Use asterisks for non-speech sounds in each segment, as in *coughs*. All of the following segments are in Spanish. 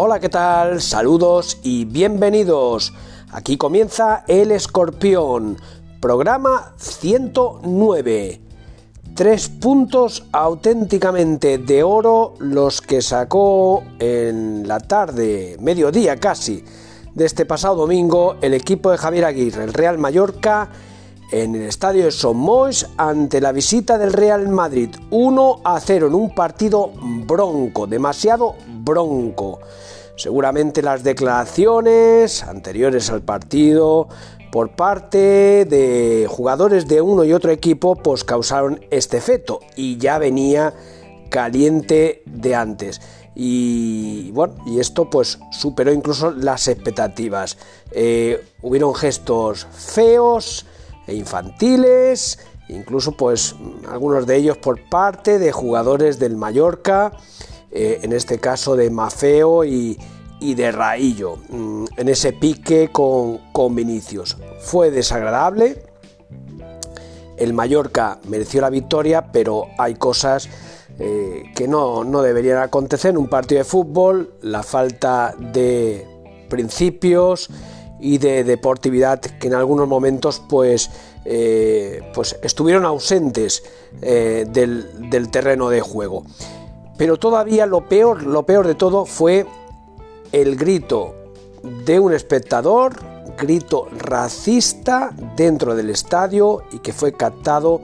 Hola, ¿qué tal? Saludos y bienvenidos. Aquí comienza El Escorpión, programa 109. Tres puntos auténticamente de oro los que sacó en la tarde, mediodía casi, de este pasado domingo el equipo de Javier Aguirre, el Real Mallorca, en el estadio de Somois ante la visita del Real Madrid 1 a 0 en un partido bronco, demasiado bronco. Seguramente las declaraciones anteriores al partido por parte de jugadores de uno y otro equipo pues causaron este efecto y ya venía caliente de antes. Y bueno y esto pues superó incluso las expectativas. Eh, hubieron gestos feos e infantiles, incluso pues algunos de ellos por parte de jugadores del Mallorca, eh, en este caso de Mafeo y, de Raillo, mm, en ese pique con, con Vinicius. Fue desagradable, el Mallorca mereció la victoria, pero hay cosas eh, que no, no, deberían acontecer en un partido de fútbol, la falta de principios, y de deportividad que en algunos momentos pues, eh, pues estuvieron ausentes eh, del, terreno de juego. Pero todavía lo peor, lo peor de todo fue el grito de un espectador, grito racista dentro del estadio y que fue captado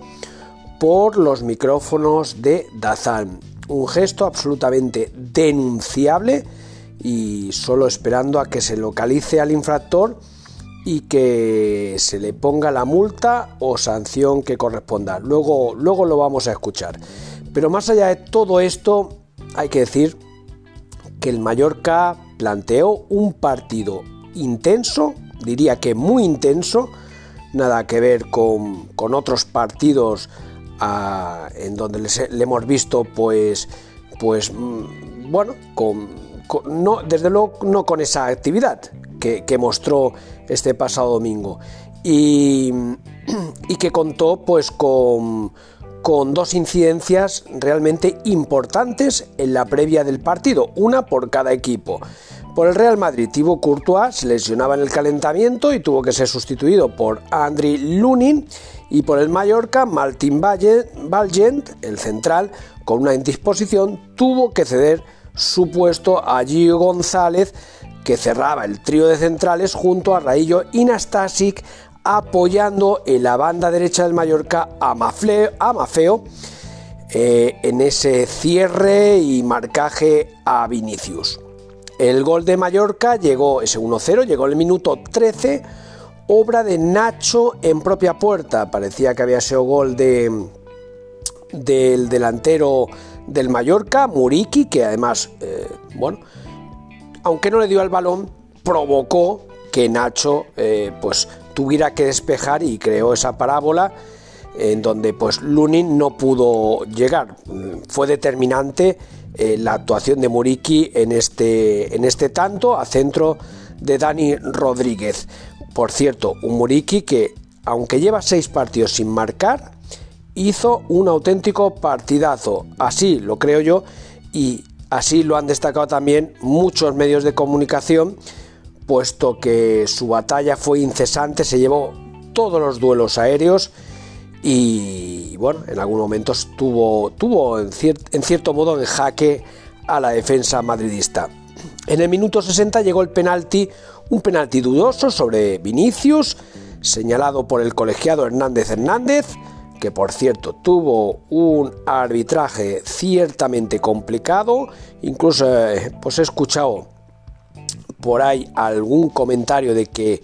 por los micrófonos de Dazan. Un gesto absolutamente denunciable y solo esperando a que se localice al infractor y que se le ponga la multa o sanción que corresponda. Luego, luego lo vamos a escuchar. Pero más allá de todo esto, hay que decir que el Mallorca planteó un partido intenso, diría que muy intenso, nada que ver con, otros partidos ah, en donde le hemos visto pues, pues mm, bueno, con no, desde luego no con esa actividad que, mostró este pasado domingo. Y, *clears throat* que contó pues con, con dos incidencias realmente importantes en la previa del partido, una por cada equipo. Por el Real Madrid, Thibaut Courtois se lesionaba en el calentamiento y tuvo que ser sustituido por Andriy Lunin. Y por el Mallorca, Martin Valgent, el central, con una indisposición, tuvo que ceder su puesto a Gio González, que cerraba el trío de centrales junto a Raillo y Nastasic, apoyando en la banda derecha del Mallorca a, Mafeo eh, en ese cierre y marcaje a Vinicius. El gol de Mallorca llegó, ese 1-0, llegó en el minuto 13, obra de Nacho en propia puerta. Parecía que había sido gol de, del delantero del Mallorca, Muriki, que además, eh, bueno, aunque no le dio al balón, provocó que Nacho eh, pues tuviera que despejar y creó esa parábola en donde pues Lunin no pudo llegar. Fue determinante eh, la actuación de Muriki en este, en este tanto a centro de Dani Rodríguez. Por cierto, un Muriki que aunque lleva seis partidos sin marcar, hizo un auténtico partidazo, así lo creo yo, y así lo han destacado también muchos medios de comunicación, puesto que su batalla fue incesante, se llevó todos los duelos aéreos y bueno, en algún momento tuvo, en cierto modo en jaque a la defensa madridista. En el minuto 60 llegó el penalti, un penalti dudoso sobre Vinicius, señalado por el colegiado Hernández Hernández, que por cierto tuvo un arbitraje ciertamente complicado, incluso eh, pues he escuchado por ahí algún comentario de que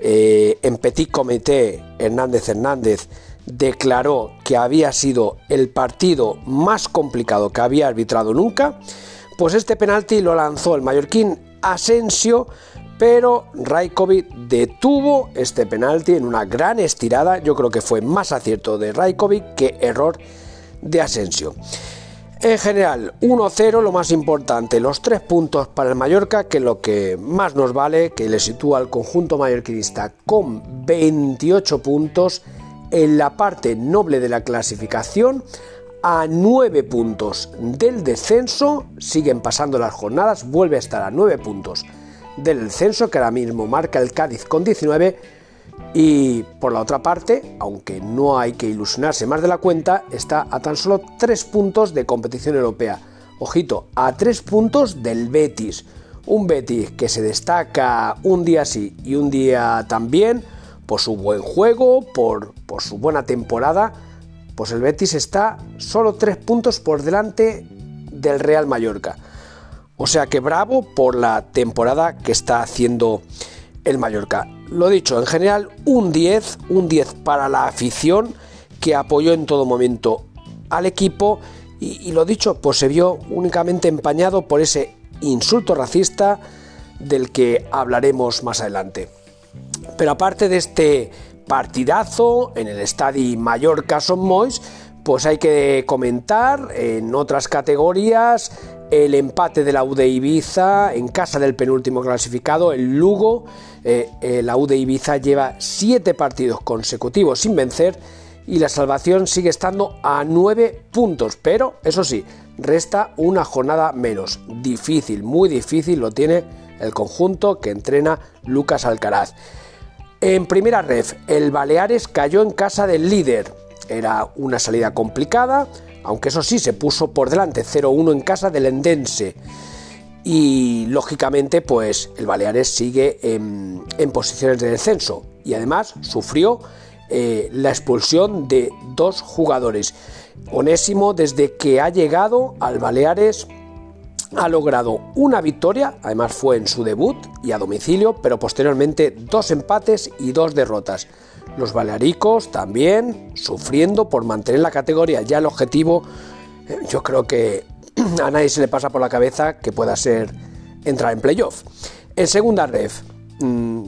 eh, en Petit Comité Hernández Hernández declaró que había sido el partido más complicado que había arbitrado nunca, pues este penalti lo lanzó el mallorquín Asensio pero Raikovic detuvo este penalti en una gran estirada. Yo creo que fue más acierto de Raikovic que error de Asensio. En general, 1-0, lo más importante, los tres puntos para el Mallorca, que lo que más nos vale, que le sitúa al conjunto mallorquinista con 28 puntos. En la parte noble de la clasificación, a 9 puntos del descenso, siguen pasando las jornadas, vuelve a estar a 9 puntos del descenso que ahora mismo marca el Cádiz con 19 y por la otra parte, aunque no hay que ilusionarse más de la cuenta, está a tan solo 3 puntos de competición europea. Ojito, a 3 puntos del Betis. Un Betis que se destaca un día sí y un día también por su buen juego, por, su buena temporada. Pues el Betis está solo 3 puntos por delante del Real Mallorca. O sea que bravo por la temporada que está haciendo el Mallorca. Lo dicho, en general un 10, un 10 para la afición que apoyó en todo momento al equipo y, lo dicho, pues se vio únicamente empañado por ese insulto racista del que hablaremos más adelante. Pero aparte de este partidazo en el Estadio Mallorca Son Mois, pues hay que comentar en otras categorías el empate de la UD Ibiza en casa del penúltimo clasificado, el Lugo. Eh, eh, la UD Ibiza lleva siete partidos consecutivos sin vencer y la salvación sigue estando a nueve puntos, pero eso sí, resta una jornada menos. Difícil, muy difícil lo tiene el conjunto que entrena Lucas Alcaraz. En primera ref, el Baleares cayó en casa del líder. Era una salida complicada, aunque eso sí se puso por delante 0-1 en casa del Endense. Y lógicamente, pues el Baleares sigue en, posiciones de descenso y además sufrió eh, la expulsión de dos jugadores. Onésimo, desde que ha llegado al Baleares, ha logrado una victoria, además fue en su debut y a domicilio, pero posteriormente dos empates y dos derrotas. Los balearicos también sufriendo por mantener la categoría. Ya el objetivo, eh, yo creo que *clears throat* a nadie se le pasa por la cabeza que pueda ser entrar en playoff. En segunda ref, mm,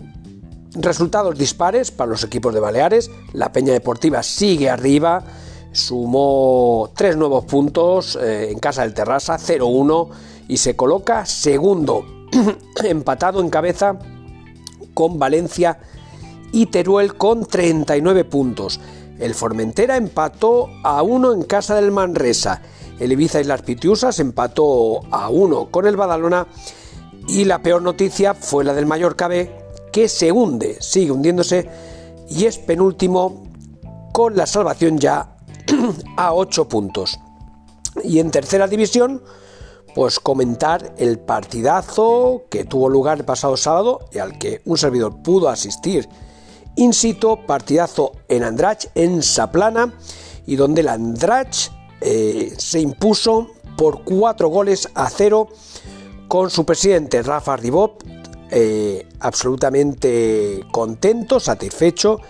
resultados dispares para los equipos de Baleares. La Peña Deportiva sigue arriba, sumó tres nuevos puntos eh, en casa del Terrassa, 0-1 y se coloca segundo, *clears throat* empatado en cabeza con Valencia y Teruel con 39 puntos. El Formentera empató a 1 en casa del Manresa. El Ibiza y las Pitiusas empató a 1 con el Badalona. Y la peor noticia fue la del Mallorca B, que se hunde, sigue hundiéndose y es penúltimo con la salvación ya *clears throat* a 8 puntos. Y en tercera división, pues comentar el partidazo que tuvo lugar el pasado sábado y al que un servidor pudo asistir in situ, partidazo en Andrach, en Saplana, y donde el Andrach eh, se impuso por cuatro goles a cero con su presidente Rafa Ribot eh, absolutamente contento, satisfecho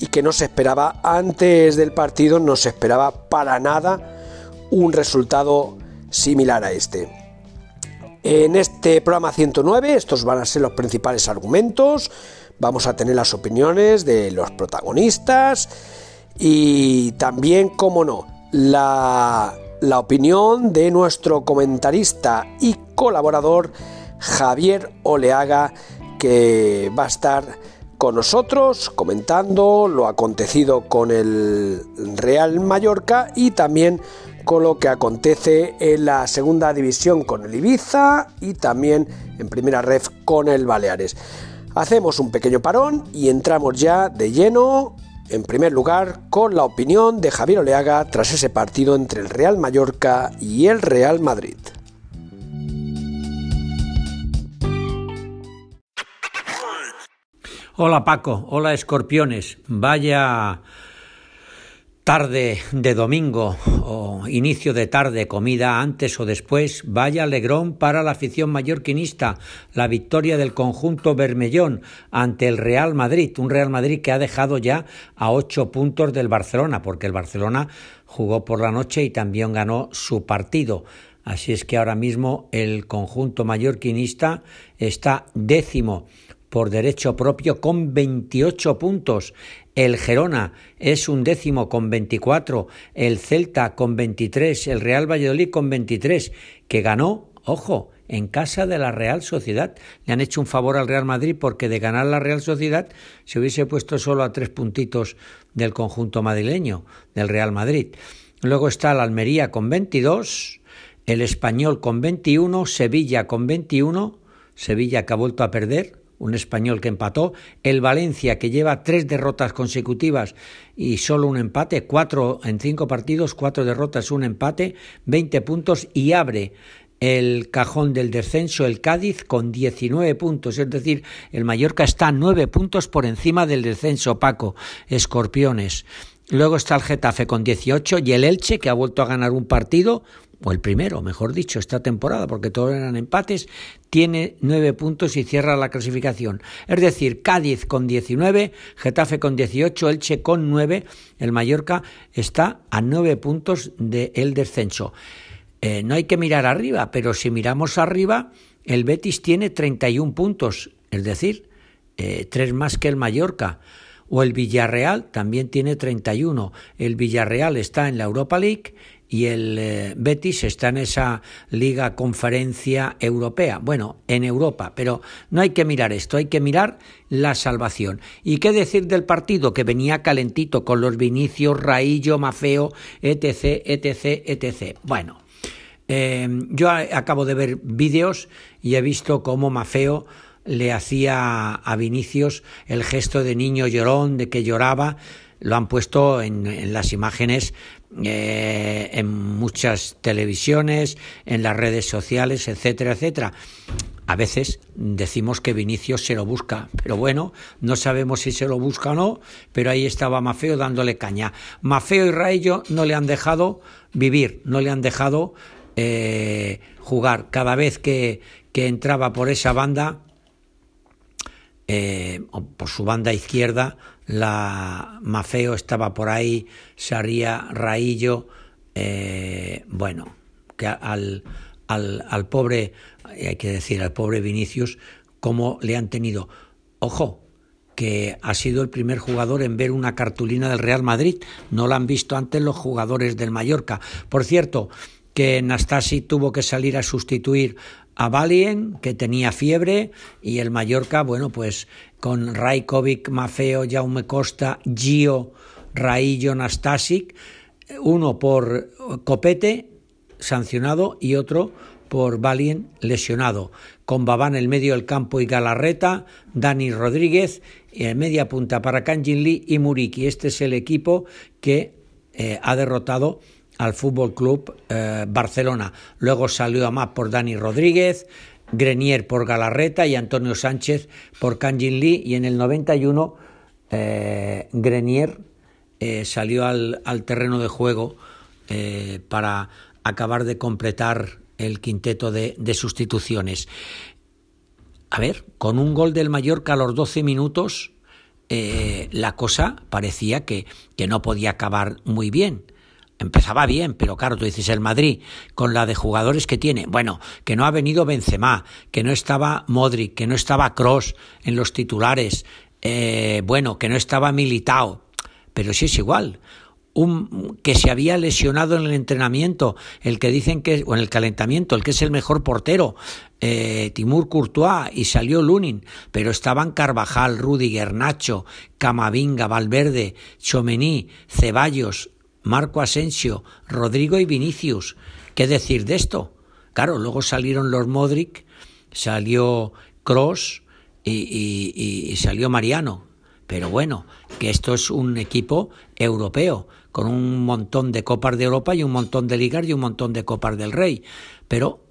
y que no se esperaba antes del partido, no se esperaba para nada un resultado similar a este. En este programa 109 estos van a ser los principales argumentos, vamos a tener las opiniones de los protagonistas y también, como no, la, opinión de nuestro comentarista y colaborador Javier Oleaga, que va a estar con nosotros comentando lo acontecido con el Real Mallorca y también con lo que acontece en la segunda división con el Ibiza y también en primera ref con el Baleares. Hacemos un pequeño parón y entramos ya de lleno, en primer lugar, con la opinión de Javier Oleaga tras ese partido entre el Real Mallorca y el Real Madrid. Hola Paco, hola escorpiones, vaya tarde de domingo o inicio de tarde, comida antes o después, vaya alegrón para la afición mallorquinista, la victoria del conjunto Bermellón ante el Real Madrid, un Real Madrid que ha dejado ya a ocho puntos del Barcelona, porque el Barcelona jugó por la noche y también ganó su partido. Así es que ahora mismo el conjunto mallorquinista está décimo por derecho propio con 28 puntos. El Gerona es un décimo con 24, el Celta con 23, el Real Valladolid con 23, que ganó, ojo, en casa de la Real Sociedad. Le han hecho un favor al Real Madrid porque de ganar la Real Sociedad se hubiese puesto solo a tres puntitos del conjunto madrileño, del Real Madrid. luego está el Almería con 22, el Español con 21, Sevilla con 21, Sevilla que ha vuelto a perder, un español que empató, el Valencia que lleva tres derrotas consecutivas y solo un empate, cuatro en cinco partidos, cuatro derrotas, un empate, 20 puntos y abre el cajón del descenso el Cádiz con 19 puntos, es decir, el Mallorca está nueve puntos por encima del descenso Paco, Escorpiones. Luego está el Getafe con 18 y el Elche que ha vuelto a ganar un partido, o el primero, mejor dicho, esta temporada, porque todos eran empates, tiene nueve puntos y cierra la clasificación. Es decir, Cádiz con 19, Getafe con 18, Elche con 9, el Mallorca está a nueve puntos del descenso. Eh, no hay que mirar arriba, pero si miramos arriba, el Betis tiene 31 puntos, es decir, eh, tres más que el Mallorca. O el Villarreal también tiene 31. El Villarreal está en la Europa League y el eh, Betis está en esa Liga Conferencia Europea. Bueno, en Europa, pero no hay que mirar esto, hay que mirar la salvación. ¿Y qué decir del partido que venía calentito con los Vinicius, Raillo, Mafeo, etc., etc., etc.? Bueno, eh, yo acabo de ver vídeos y he visto cómo Mafeo le hacía a Vinicius el gesto de niño llorón, de que lloraba. Lo han puesto en las imágenes eh, en muchas televisiones, en las redes sociales, etcétera, etcétera. A veces decimos que Vinicius se lo busca, pero bueno, no sabemos si se lo busca o no, pero ahí estaba Mafeo dándole caña. Mafeo y Raello no le han dejado vivir, no le han dejado eh, jugar. Cada vez que, que, entraba por esa banda, eh, por su banda izquierda, la Mafeo estaba por ahí, Saría, Raillo, eh, bueno, que al, al, al pobre, hay que decir, al pobre Vinicius, cómo le han tenido. Ojo, que ha sido el primer jugador en ver una cartulina del Real Madrid. No la han visto antes los jugadores del Mallorca. Por cierto, que Nastasi tuvo que salir a sustituir a Valien, que tenía fiebre, y el Mallorca, bueno, pues con Rajkovic, Mafeo, Jaume Costa, Gio, Raillo, Nastasic, uno por Copete, sancionado, y otro por Valien, lesionado. Con Babán en el medio del campo y Galarreta, Dani Rodríguez, en media punta para Kanjin Lee y Muriki. Este es el equipo que eh, ha derrotado al Fútbol Club eh, Barcelona. Luego salió a más por Dani Rodríguez, Grenier por Galarreta y Antonio Sánchez por Kanjin Lee. Y en el 91 eh, Grenier eh, salió al, terreno de juego para acabar de completar el quinteto de, sustituciones. A ver, con un gol del Mallorca a los 12 minutos, la cosa parecía que, que no podía acabar muy bien empezaba bien, pero claro, tú dices el Madrid con la de jugadores que tiene, bueno, que no ha venido Benzema, que no estaba Modric, que no estaba Cross en los titulares, eh, bueno, que no estaba Militao, pero sí es igual. Un, que se había lesionado en el entrenamiento, el que dicen que, o en el calentamiento, el que es el mejor portero, eh, Timur Courtois, y salió Lunin, pero estaban Carvajal, Rudiger, Nacho, Camavinga, Valverde, Chomení, Ceballos, Marco Asensio, Rodrigo y Vinicius. ¿Qué decir de esto? Claro, luego salieron los Modric, salió Cross y, salió Mariano. Pero bueno, que esto es un equipo europeo, con un montón de copas de Europa y un montón de ligas y un montón de copas del Rey. Pero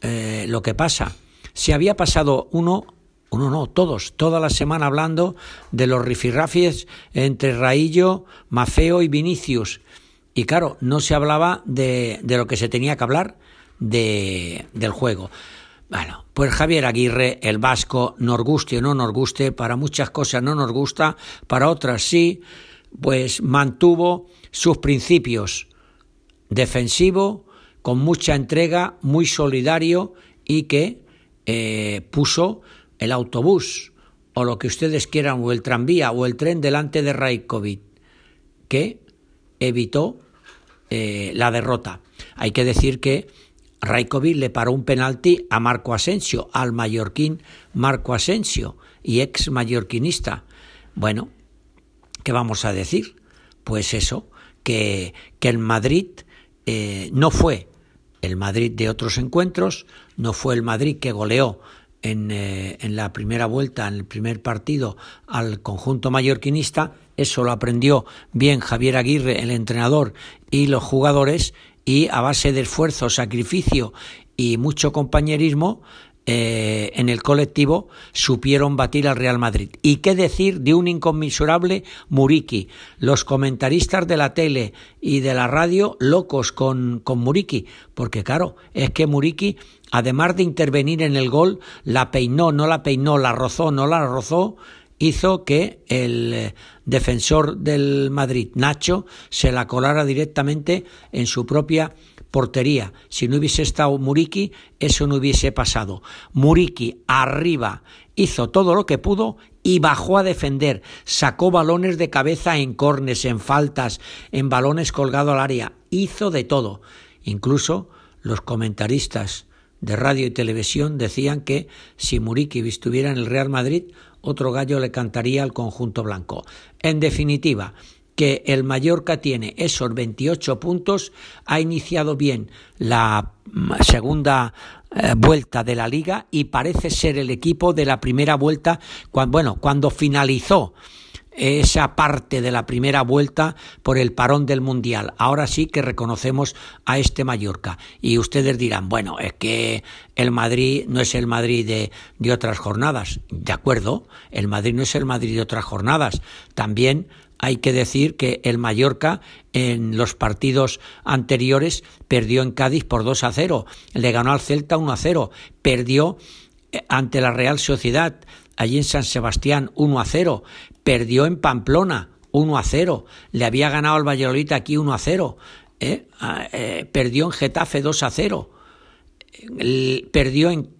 eh, lo que pasa, si había pasado uno uno no, todos, toda la semana hablando de los rifirrafies entre Raillo, Mafeo y Vinicius. Y claro, no se hablaba de, lo que se tenía que hablar de, del juego. Bueno, pues Javier Aguirre, el vasco, nos guste o no nos guste, para muchas cosas no nos gusta, para otras sí, pues mantuvo sus principios defensivo, con mucha entrega, muy solidario y que eh, puso el autobús o lo que ustedes quieran, o el tranvía o el tren delante de Raikovic, que evitó eh, la derrota. Hay que decir que Raikovic le paró un penalti a Marco Asensio, al mallorquín Marco Asensio, y ex mallorquinista. Bueno, ¿qué vamos a decir? Pues eso, que, que el Madrid eh, no fue el Madrid de otros encuentros, no fue el Madrid que goleó en, eh, en, la primera vuelta, en el primer partido, al conjunto mallorquinista. Eso lo aprendió bien Javier Aguirre, el entrenador, y los jugadores, y a base de esfuerzo, sacrificio y mucho compañerismo, eh, en el colectivo supieron batir al Real Madrid. ¿Y qué decir de un inconmensurable Muriki? Los comentaristas de la tele y de la radio locos con, con Muriki, porque claro, es que Muriki, además de intervenir en el gol, la peinó, no la peinó, la rozó, no la rozó, hizo que el eh, defensor del Madrid, Nacho, se la colara directamente en su propia portería. Si no hubiese estado Muriki, eso no hubiese pasado. Muriki arriba hizo todo lo que pudo y bajó a defender. Sacó balones de cabeza en cornes, en faltas, en balones colgado al área. Hizo de todo. Incluso los comentaristas de radio y televisión decían que si Muriki estuviera en el Real Madrid, otro gallo le cantaría al conjunto blanco. En definitiva, que el Mallorca tiene esos 28 puntos, ha iniciado bien la segunda eh, vuelta de la liga y parece ser el equipo de la primera vuelta, cuando, bueno, cuando finalizó esa parte de la primera vuelta por el parón del Mundial. Ahora sí que reconocemos a este Mallorca. Y ustedes dirán, bueno, es que el Madrid no es el Madrid de, de otras jornadas. De acuerdo, el Madrid no es el Madrid de otras jornadas. También hay que decir que el Mallorca en los partidos anteriores perdió en Cádiz por 2 a 0, le ganó al Celta 1 a 0, perdió eh, ante la Real Sociedad allí en San Sebastián 1 a 0, perdió en Pamplona 1 a 0, le había ganado al Valladolid aquí 1 a 0, ¿eh? Ah, eh, perdió en Getafe 2 a 0, perdió en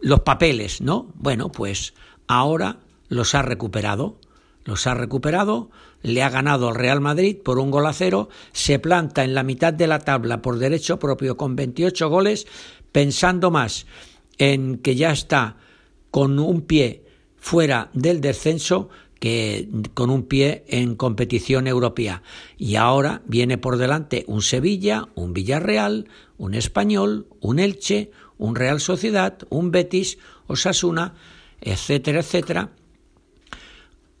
los papeles, ¿no? Bueno, pues ahora los ha recuperado. Los ha recuperado, le ha ganado al Real Madrid por un gol a cero, se planta en la mitad de la tabla por derecho propio con 28 goles, pensando más en que ya está con un pie fuera del descenso que con un pie en competición europea. Y ahora viene por delante un Sevilla, un Villarreal, un Español, un Elche, un Real Sociedad, un Betis, Osasuna, etcétera, etcétera,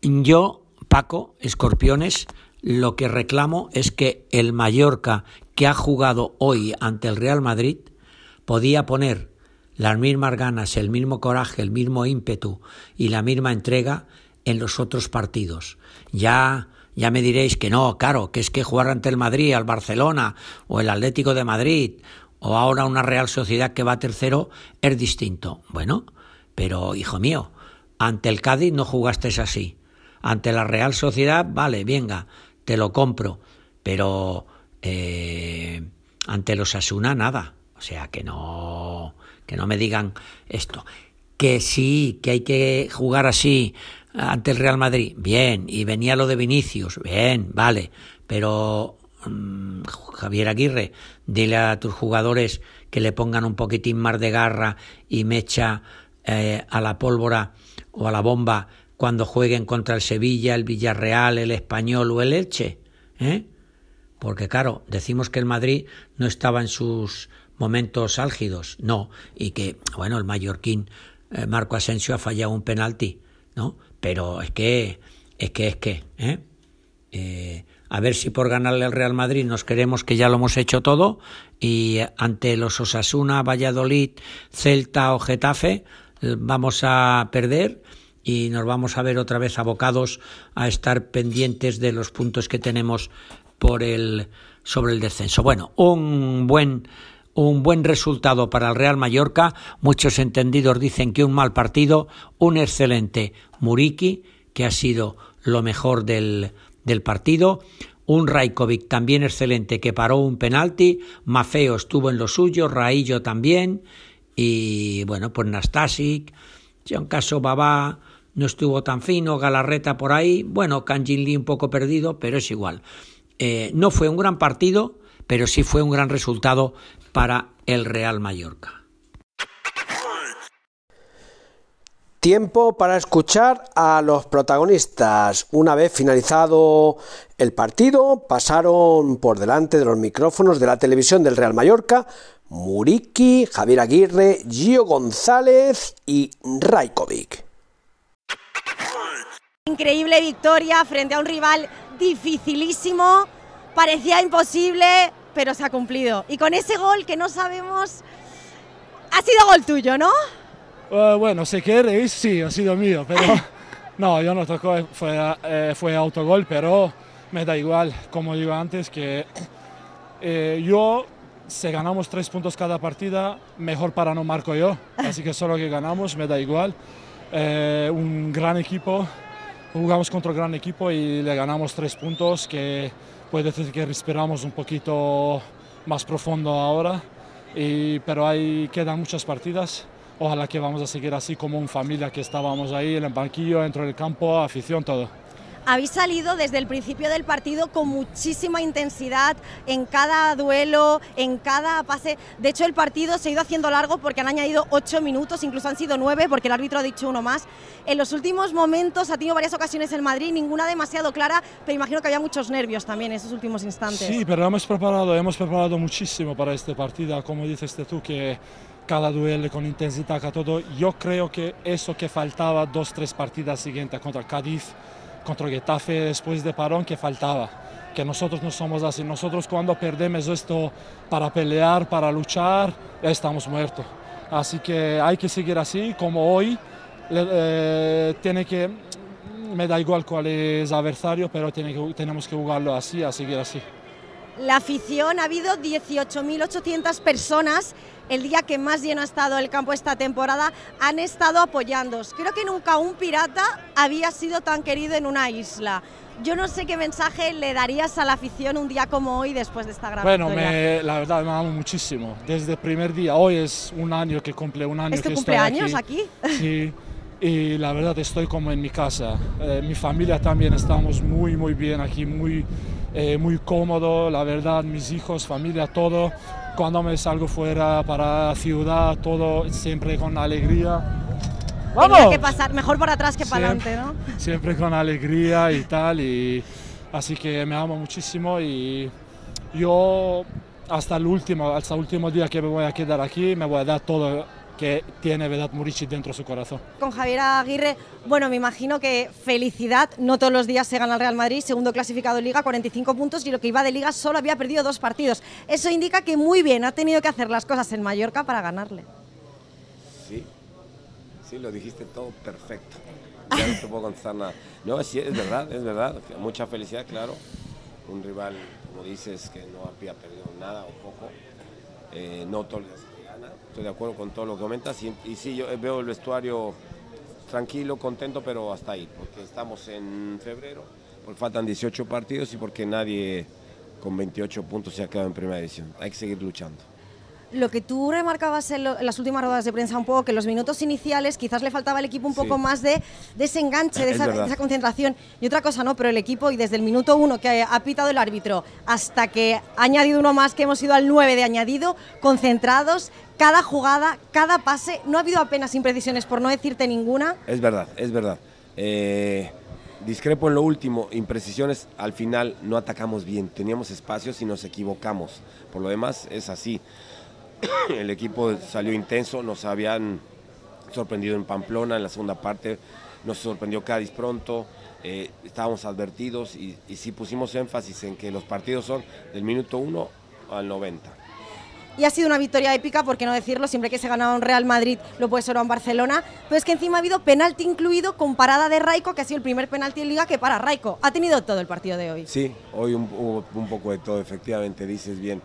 yo, Paco, Escorpiones, lo que reclamo es que el Mallorca que ha jugado hoy ante el Real Madrid podía poner las mismas ganas, el mismo coraje, el mismo ímpetu y la misma entrega en los otros partidos. Ya ya me diréis que no, claro, que es que jugar ante el Madrid, al Barcelona o el Atlético de Madrid o ahora una Real Sociedad que va tercero es distinto. Bueno, pero hijo mío, ante el Cádiz no jugaste así. Ante la Real Sociedad, vale, venga, te lo compro, pero eh, ante los Asuna nada. O sea, que no, que no me digan esto. Que sí, que hay que jugar así ante el Real Madrid, bien, y venía lo de Vinicius, bien, vale, pero mm, Javier Aguirre, dile a tus jugadores que le pongan un poquitín más de garra y mecha eh, a la pólvora o a la bomba cuando jueguen contra el Sevilla, el Villarreal, el Español o el Elche. ¿eh? Porque claro, decimos que el Madrid no estaba en sus momentos álgidos, no, y que, bueno, el mallorquín eh, Marco Asensio ha fallado un penalti, ¿no? Pero es que, es que, es que, ¿eh? ¿eh? a ver si por ganarle al Real Madrid nos queremos que ya lo hemos hecho todo y ante los Osasuna, Valladolid, Celta o Getafe vamos a perder y nos vamos a ver otra vez abocados a estar pendientes de los puntos que tenemos por el sobre el descenso. Bueno, un buen un buen resultado para el Real Mallorca. Muchos entendidos dicen que un mal partido, un excelente Muriki, que ha sido lo mejor del, del partido. Un Rajkovic también excelente que paró un penalti. Mafeo estuvo en lo suyo, Raillo también. Y bueno, pues Nastasic, caso Babá, no estuvo tan fino, Galarreta por ahí, bueno, Kanjin Lee un poco perdido, pero es igual. Eh, no fue un gran partido, pero sí fue un gran resultado para el Real Mallorca. Tiempo para escuchar a los protagonistas. Una vez finalizado el partido, pasaron por delante de los micrófonos de la televisión del Real Mallorca Muriki, Javier Aguirre, Gio González y Rajkovic. Increíble victoria frente a un rival dificilísimo, parecía imposible, pero se ha cumplido. Y con ese gol que no sabemos, ha sido gol tuyo, ¿no? Uh, bueno, si queréis, sí, ha sido mío, pero *laughs* no, yo no tocó, fue, eh, fue autogol, pero me da igual, como digo antes, que eh, yo, si ganamos tres puntos cada partida, mejor para no marco yo, así que solo que ganamos, me da igual. Eh, un gran equipo, jugamos contra un gran equipo y le ganamos tres puntos, que puede decir que respiramos un poquito más profundo ahora, pero ahí quedan muchas partidas ojalá que vamos a seguir así como una familia que estábamos ahí en el banquillo, dentro del campo, afición, todo. Habéis salido desde el principio del partido con muchísima intensidad en cada duelo, en cada pase. De hecho, el partido se ha ido haciendo largo porque han añadido ocho minutos, incluso han sido nueve porque el árbitro ha dicho uno más. En los últimos momentos ha tenido varias ocasiones en Madrid, ninguna demasiado clara, pero imagino que había muchos nervios también en esos últimos instantes. Sí, pero hemos preparado, hemos preparado muchísimo para este partido, como dices tú, que cada duelo con intensidad, todo. Yo creo que eso que faltaba dos, tres partidas siguientes contra Cádiz, contra Getafe después de parón, que faltaba. Que nosotros no somos así. Nosotros cuando perdemos esto para pelear, para luchar, estamos muertos. Así que hay que seguir así, como hoy. Eh, tiene que, me da igual cuál es adversario, pero tenemos que jugarlo así, a seguir así. La afición, ha habido 18.800 personas el día que más lleno ha estado el campo esta temporada, han estado apoyándos. Creo que nunca un pirata había sido tan querido en una isla. Yo no sé qué mensaje le darías a la afición un día como hoy después de esta gran Bueno, la verdad me amo muchísimo. Desde el primer día, hoy es un año que cumple un año ¿Es que cumpleaños aquí. aquí? *laughs* Sí. Y la verdad estoy como en mi casa. Eh, mi familia también estamos muy, muy bien aquí, muy, eh, muy cómodo. La verdad, mis hijos, familia, todo cuando me salgo fuera para la ciudad, todo siempre con alegría. ¡Vamos! que pasar mejor por atrás que para adelante, ¿no? Siempre con alegría y tal, y así que me amo muchísimo y yo hasta el último, hasta el último día que me voy a quedar aquí, me voy a dar todo que tiene Vedat Murici dentro de su corazón. Con Javier Aguirre, bueno, me imagino que felicidad, no todos los días se gana el Real Madrid, segundo clasificado en Liga, 45 puntos y lo que iba de Liga solo había perdido dos partidos. Eso indica que muy bien ha tenido que hacer las cosas en Mallorca para ganarle. Sí, sí, lo dijiste todo perfecto. Ya no te puedo contestar nada. No, sí, es verdad, es verdad. Mucha felicidad, claro. Un rival, como dices, que no había perdido nada o poco. Eh, no todos Estoy de acuerdo con todo lo que comentas y, y sí, yo veo el vestuario tranquilo, contento, pero hasta ahí, porque estamos en febrero, porque faltan 18 partidos y porque nadie con 28 puntos se ha quedado en primera división. Hay que seguir luchando. Lo que tú remarcabas en, las últimas ruedas de prensa un poco, que los minutos iniciales quizás le faltaba al equipo un poco más de, desenganche, de esa, concentración. Y otra cosa no, pero el equipo, y desde el minuto uno que ha pitado el árbitro hasta que ha añadido uno más, que hemos ido al 9 de añadido, concentrados, cada jugada, cada pase, no ha habido apenas imprecisiones, por no decirte ninguna. Es verdad, es verdad. Eh, discrepo en lo último, imprecisiones, al final no atacamos bien, teníamos espacios y nos equivocamos. Por lo demás es así. *coughs* el equipo salió intenso, nos habían sorprendido en Pamplona en la segunda parte, nos sorprendió Cádiz pronto, eh, estábamos advertidos y, y sí pusimos énfasis en que los partidos son del minuto 1 al 90 y ha sido una victoria épica, por qué no decirlo, siempre que se ganaba un Real Madrid lo puede ser un Barcelona, pero es que encima ha habido penalti incluido con parada de Raico, que ha sido el primer penalti en liga que para Raico. Ha tenido todo el partido de hoy. Sí, hoy un, un poco de todo, efectivamente, dices bien.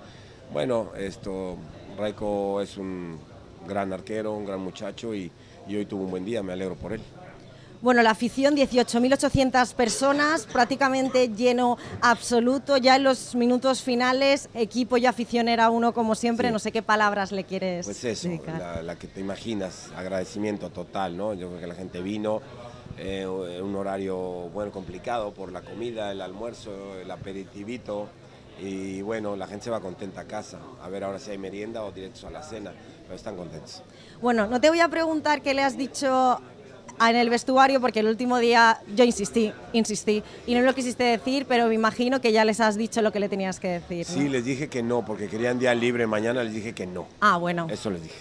Bueno, esto Raico es un gran arquero, un gran muchacho y, hoy tuvo un buen día, me alegro por él. Bueno, la afición, 18.800 personas, prácticamente lleno absoluto. Ya en los minutos finales, equipo y afición era uno como siempre. No sé qué palabras le quieres Pues eso, la, que te imaginas, agradecimiento total, ¿no? Yo creo que la gente vino, eh, un horario, bueno, complicado por la comida, el almuerzo, el aperitivito y bueno, la gente se va contenta a casa, a ver ahora si hay merienda o directos a la cena, pero están contentos. Bueno, no te voy a preguntar qué le has dicho en el vestuario porque el último día yo insistí, insistí y no lo quisiste decir, pero me imagino que ya les has dicho lo que le tenías que decir. Sí, les dije que no, porque querían día libre mañana, les dije que no. Ah, bueno. Eso les dije.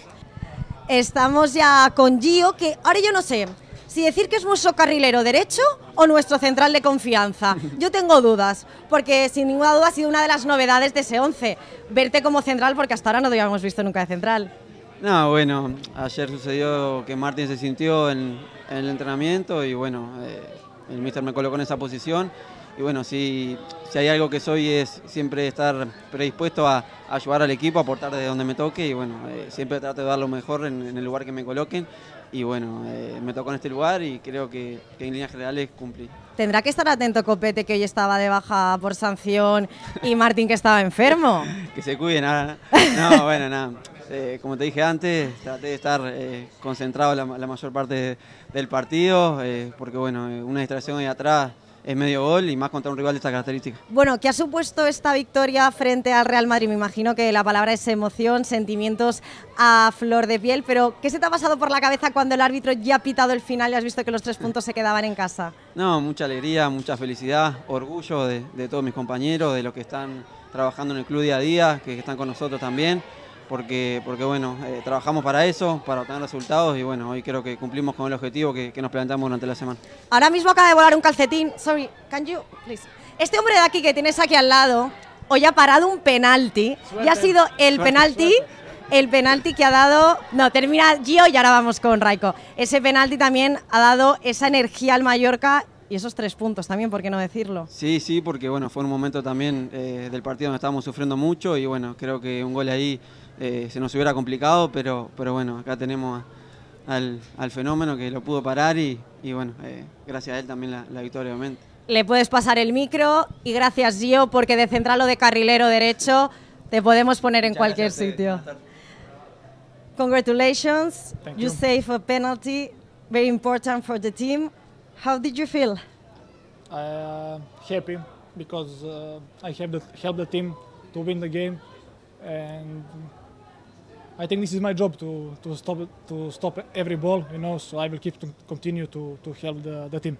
Estamos ya con Gio, que ahora yo no sé si decir que es nuestro carrilero derecho o nuestro central de confianza. Yo tengo dudas, porque sin ninguna duda ha sido una de las novedades de ese 11, verte como central, porque hasta ahora no te habíamos visto nunca de central. No, bueno, ayer sucedió que Martín se sintió en, el entrenamiento y bueno, eh, el míster me colocó en esa posición y bueno, si, si hay algo que soy es siempre estar predispuesto a, ayudar al equipo, a aportar desde donde me toque y bueno, eh, siempre trato de dar lo mejor en, el lugar que me coloquen y bueno, eh, me tocó en este lugar y creo que, en líneas generales cumplí. Tendrá que estar atento Copete que hoy estaba de baja por sanción y Martín que estaba enfermo. *laughs* que se cuide, nada. No, bueno, nada. Eh, como te dije antes, traté de estar eh, concentrado la, mayor parte del partido, eh, porque bueno, una distracción ahí atrás es medio gol y más contra un rival de esta característica. Bueno, ¿qué ha supuesto esta victoria frente al Real Madrid? Me imagino que la palabra es emoción, sentimientos a flor de piel, pero ¿qué se te ha pasado por la cabeza cuando el árbitro ya ha pitado el final y has visto que los tres puntos se quedaban en casa? No, mucha alegría, mucha felicidad, orgullo de, de todos mis compañeros, de los que están trabajando en el club día a día, que están con nosotros también porque, porque bueno, eh, trabajamos para eso, para obtener resultados y bueno, hoy creo que cumplimos con el objetivo que, nos planteamos durante la semana. Ahora mismo acaba de volar un calcetín, sorry, can you, please. Este hombre de aquí que tienes aquí al lado, hoy ha parado un penalti y ha sido el penalti, el penalti que ha dado, no, termina Gio y ahora vamos con Raiko. Ese penalti también ha dado esa energía al Mallorca y esos tres puntos también, ¿por qué no decirlo? Sí, sí, porque bueno, fue un momento también eh, del partido donde estábamos sufriendo mucho y bueno, creo que un gol ahí eh, se nos hubiera complicado, pero, pero bueno, acá tenemos al, fenómeno que lo pudo parar y, bueno, eh, gracias a él también la, victoria, obviamente. Le puedes pasar el micro y gracias Gio, porque de central o de carrilero derecho te podemos poner en cualquier sitio. Congratulations, you. save a penalty, very important for the team. How did you feel? Uh, happy because uh, I have the, helped the team to win the game and I think this is my job to, to stop to stop every ball, you know. So I will keep to continue to, to help the, the team.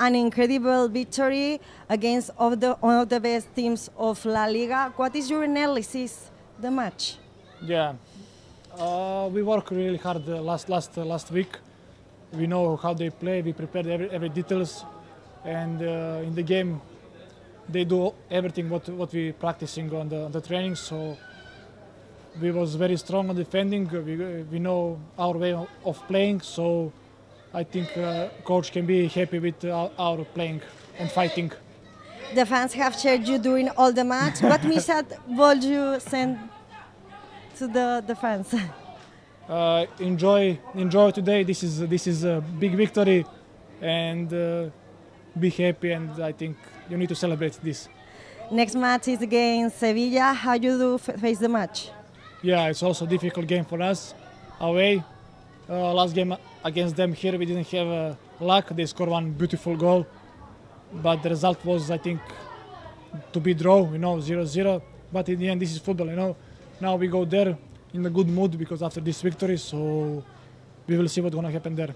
An incredible victory against of the, one of the best teams of La Liga. What is your analysis the match? Yeah, uh, we worked really hard last last last week. We know how they play. We prepared every, every details, and uh, in the game, they do everything what what we practicing on the on the training. So we was very strong on defending. We, we know our way of playing, so I think uh, coach can be happy with our, our, playing and fighting. The fans have cheered you during all the match. what *laughs* message would you send to the, the fans? Uh, enjoy, enjoy today. This is this is a big victory, and uh, be happy. And I think you need to celebrate this. Next match is against Sevilla. How do you do face the match? yeah, it's also a difficult game for us away. Uh, last game against them here, we didn't have uh, luck. They scored one beautiful goal, but the result was, I think, to be draw. You know, 0-0. But in the end, this is football. You know, now we go there in a good mood because after this victory, so we will see what's gonna happen there.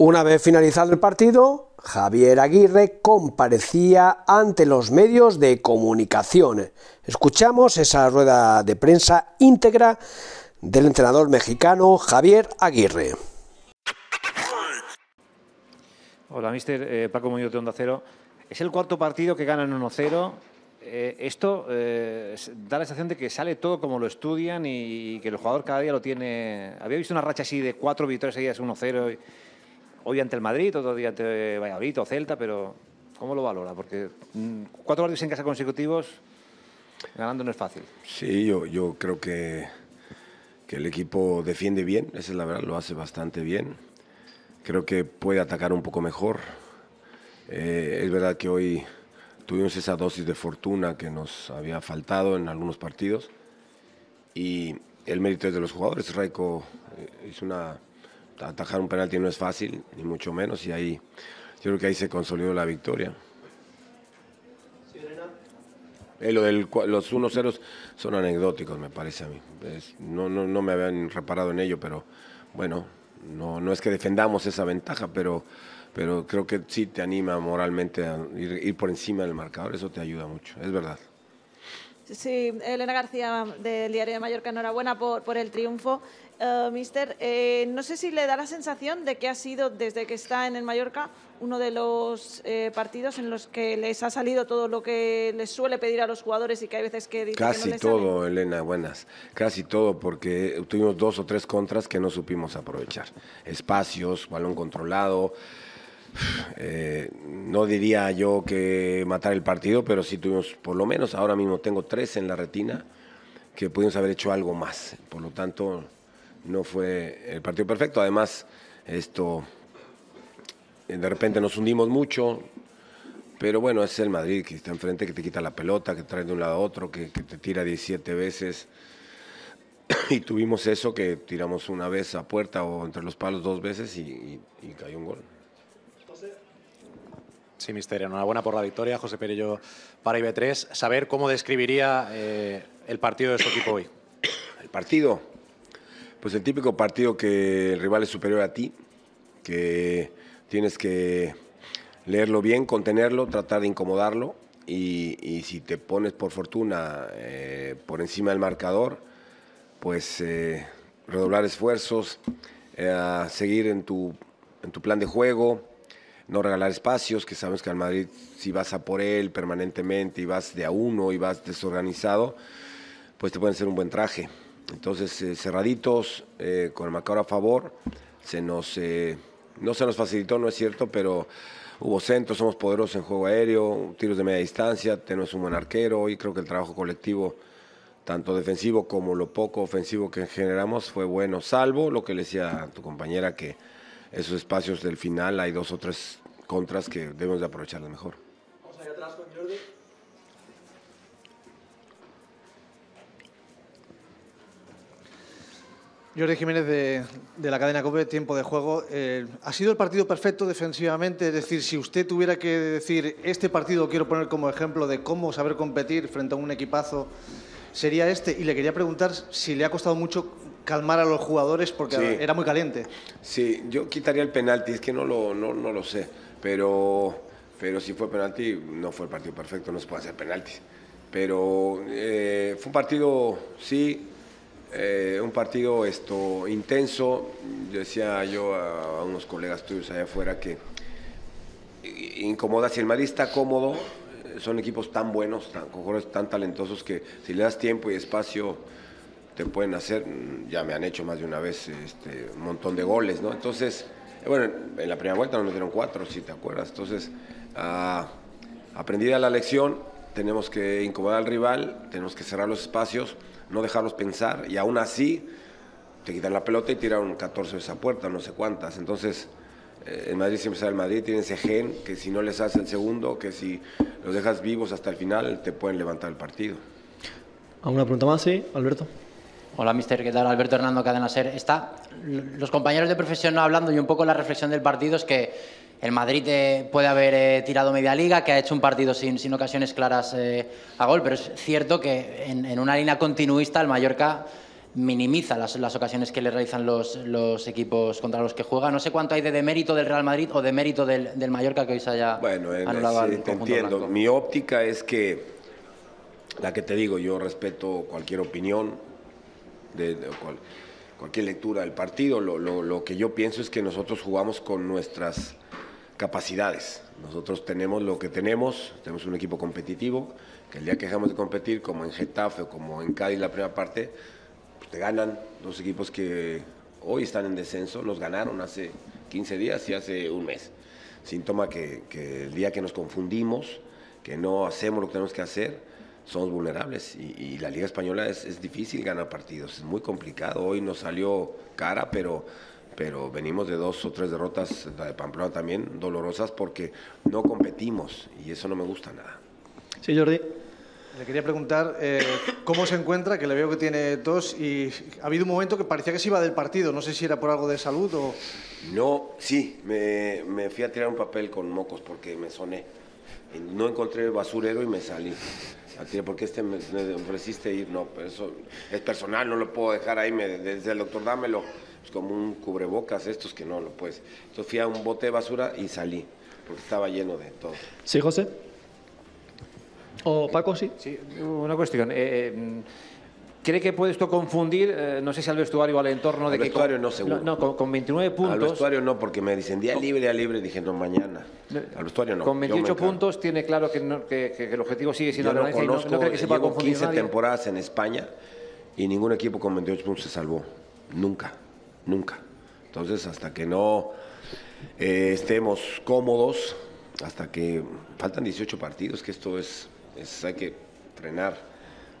Una vez finalizado el partido, Javier Aguirre comparecía ante los medios de comunicación. Escuchamos esa rueda de prensa íntegra del entrenador mexicano Javier Aguirre. Hola, mister eh, Paco Muñoz de Onda Cero. Es el cuarto partido que ganan 1-0. Eh, esto eh, da la sensación de que sale todo como lo estudian y, que el jugador cada día lo tiene. Había visto una racha así de cuatro victorias seguidas 1-0 hoy ante el Madrid, otro día ante Valladolid o Celta, pero ¿cómo lo valora? Porque mm, cuatro partidos en casa consecutivos, ganando no es fácil. Sí, yo, yo creo que, que el equipo defiende bien, esa es la verdad, lo hace bastante bien. Creo que puede atacar un poco mejor. Eh, es verdad que hoy tuvimos esa dosis de fortuna que nos había faltado en algunos partidos y el mérito es de los jugadores. Raico eh, hizo una atajar un penalti no es fácil, ni mucho menos, y ahí yo creo que ahí se consolidó la victoria. Eh, lo del, los 1-0 son anecdóticos, me parece a mí. no, no, no, me habían reparado en ello, pero bueno, no, no es que defendamos esa ventaja, pero, pero creo que sí te anima moralmente a ir, por encima del marcador, eso te ayuda mucho, es verdad. Sí, Elena García del Diario de Mallorca, enhorabuena por, por el triunfo. Uh, mister, eh, no sé si le da la sensación de que ha sido, desde que está en el Mallorca, uno de los eh, partidos en los que les ha salido todo lo que les suele pedir a los jugadores y que hay veces que Casi todo, Elena, buenas. Casi todo, porque tuvimos dos o tres contras que no supimos aprovechar. Espacios, balón controlado. Eh, no diría yo que matar el partido, pero sí tuvimos, por lo menos ahora mismo tengo tres en la retina que pudimos haber hecho algo más. Por lo tanto, no fue el partido perfecto. Además, esto de repente nos hundimos mucho, pero bueno, es el Madrid que está enfrente, que te quita la pelota, que trae de un lado a otro, que, te tira 17 veces. *coughs* y tuvimos eso, que tiramos una vez a puerta o entre los palos dos veces y, cayó un gol. Sí, mister, enhorabuena por la victoria. José Perello para IB3. Saber cómo describiría eh, el partido de su equipo hoy. *coughs* El partido, pues el típico partido que el rival es superior a ti, que tienes que leerlo bien, contenerlo, tratar de incomodarlo y, si te pones por fortuna eh, por encima del marcador, pues eh, redoblar esfuerzos, eh, seguir en tu, en tu plan de juego, no regalar espacios, que sabes que al Madrid si vas a por él permanentemente y vas de a uno y vas desorganizado, pues te pueden ser un buen traje. Entonces, eh, cerraditos, eh, con el marcador a favor, se nos, eh, no se nos facilitó, no es cierto, pero hubo centros, somos poderosos en juego aéreo, tiros de media distancia, tenemos un buen arquero y creo que el trabajo colectivo, tanto defensivo como lo poco ofensivo que generamos, fue bueno, salvo lo que le decía a tu compañera, que esos espacios del final hay dos o tres contras que debemos de aprovechar mejor. Vamos atrás con Jordi. Jordi Jiménez de, la cadena COPE, tiempo de juego. Eh, ¿Ha sido el partido perfecto defensivamente? Es decir, si usted tuviera que decir, este partido quiero poner como ejemplo de cómo saber competir frente a un equipazo, sería este. Y le quería preguntar si le ha costado mucho calmar a los jugadores porque era muy caliente. Sí, yo quitaría el penalti, es que no lo, no, no lo sé, pero, pero si fue penalti, no fue el partido perfecto, no se puede hacer penalti. Pero eh, fue un partido, sí, eh, un partido esto intenso. Decía yo a, unos colegas tuyos allá afuera que incomoda. Si el Madrid está cómodo, eh, son equipos tan buenos, tan, con jugadores tan talentosos que si le das tiempo y espacio te pueden hacer. Ya me han hecho más de una vez este, un montón de goles, ¿no? Entonces, bueno, en la primera vuelta nos dieron cuatro, si te acuerdas. Entonces, uh, aprendida la lección, tenemos que incomodar al rival, tenemos que cerrar los espacios no dejarlos pensar y aún así te quitan la pelota y tiran 14 de esa puerta, no sé cuántas. Entonces, eh, el Madrid siempre sabe el Madrid, tiene ese gen que si no les hace el segundo, que si los dejas vivos hasta el final, te pueden levantar el partido. ¿Alguna pregunta más? Sí, Alberto. Hola, mister. ¿Qué tal? Alberto Hernando Cadena Ser. Está los compañeros de profesión hablando y un poco la reflexión del partido es que el Madrid eh, puede haber eh, tirado media liga, que ha hecho un partido sin, sin ocasiones claras eh, a gol, pero es cierto que en, una línea continuista el Mallorca minimiza las, las ocasiones que le realizan los, los, equipos contra los que juega. No sé cuánto hay de demérito del Real Madrid o de mérito del, del Mallorca que hoy se haya bueno, anulado sí, te entiendo. Mi óptica es que, la que te digo, yo respeto cualquier opinión, de, cualquier lectura del partido. Lo, lo, lo que yo pienso es que nosotros jugamos con nuestras capacidades. Nosotros tenemos lo que tenemos, tenemos un equipo competitivo, que el día que dejamos de competir, como en Getafe o como en Cádiz la primera parte, pues te ganan dos equipos que hoy están en descenso, nos ganaron hace 15 días y hace un mes. Síntoma que, el día que nos confundimos, que no hacemos lo que tenemos que hacer, somos vulnerables y, la Liga Española es, es difícil ganar partidos, es muy complicado. Hoy nos salió cara, pero pero venimos de dos o tres derrotas, la de Pamplona también, dolorosas porque no competimos y eso no me gusta nada. Sí, Jordi. Le quería preguntar eh, cómo se encuentra, que le veo que tiene tos y ha habido un momento que parecía que se iba del partido, no sé si era por algo de salud o... No, sí, me, me fui a tirar un papel con mocos porque me soné. No encontré el basurero y me salí. Porque este me, me ofreciste ir, no, eso es personal, no lo puedo dejar ahí, me, desde el doctor dámelo Es como un cubrebocas estos que no lo puedes. Entonces fui a un bote de basura y salí, porque estaba lleno de todo. Sí, José. ¿O Paco, sí? Sí, una cuestión. Eh, eh, ¿Cree que puede esto confundir, eh, no sé si al vestuario o al entorno Al de que... vestuario con, no, seguro. No, con, con 29 Al puntos... vestuario no, porque me dicen día libre, día libre, dije no, mañana. Al vestuario no. Con yo me 28 encargo. puntos tiene claro que, no- que- que el objetivo sigue siendo no la y no, conozco, no cree que se pueda confundir 15 nadie. temporadas en España y ningún equipo con 28 puntos se salvó. Nunca, nunca. Entonces, hasta que no eh, estemos cómodos, hasta que faltan 18 partidos, que esto es, es- hay que frenar.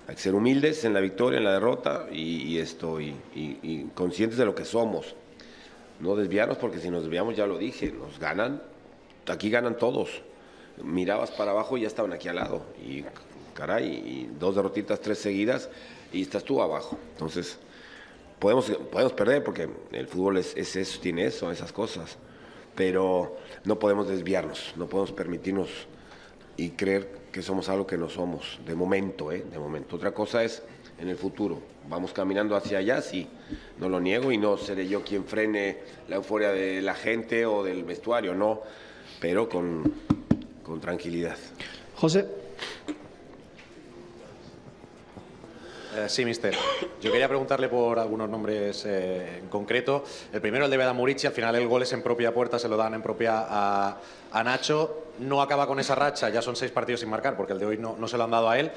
Hay que ser humildes en la victoria, en la derrota y, y conscientes de lo que somos. No desviarnos, porque si nos desviamos, ya lo dije, nos ganan, aquí ganan todos. Mirabas para abajo y ya estaban aquí al lado. Y caray, dos derrotitas, tres seguidas, y estás tú abajo. Entonces, podemos, podemos perder, porque el fútbol es eso, tiene eso, esas cosas. Pero no podemos desviarnos, no podemos permitirnos y creer que somos algo que no somos, de momento, ¿eh? De momento. Otra cosa es en el futuro. Vamos caminando hacia allá, sí, no lo niego y no seré yo quien frene la euforia de la gente o del vestuario, no, pero con, con tranquilidad. José. Sí, mister. Yo quería preguntarle por algunos nombres eh, en concreto. El primero, el de Beda Murici. Al final, el gol es en propia puerta, se lo dan en propia a, a Nacho. No acaba con esa racha, ya son seis partidos sin marcar, porque el de hoy no, no se lo han dado a él.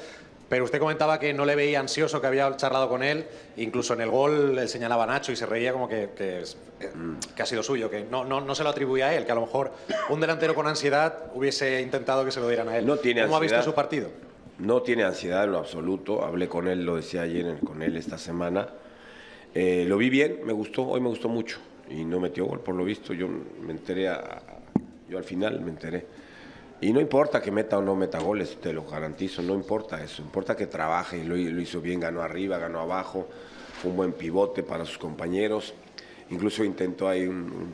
Pero usted comentaba que no le veía ansioso, que había charlado con él. Incluso en el gol él señalaba a Nacho y se reía como que, que, eh, ha sido suyo, que no, no, no se lo atribuía a él, que a lo mejor un delantero con ansiedad hubiese intentado que se lo dieran a él. No tiene ¿Cómo ha visto su partido? No tiene ansiedad en lo absoluto. Hablé con él, lo decía ayer con él esta semana. Eh, lo vi bien, me gustó, hoy me gustó mucho. Y no metió gol, por lo visto. Yo me enteré, a- yo al final me enteré. Y no importa que meta o no meta goles, te lo garantizo, no importa eso. Importa que trabaje y lo, hizo bien, ganó arriba, ganó abajo. Fue un buen pivote para sus compañeros. Incluso intentó ahí un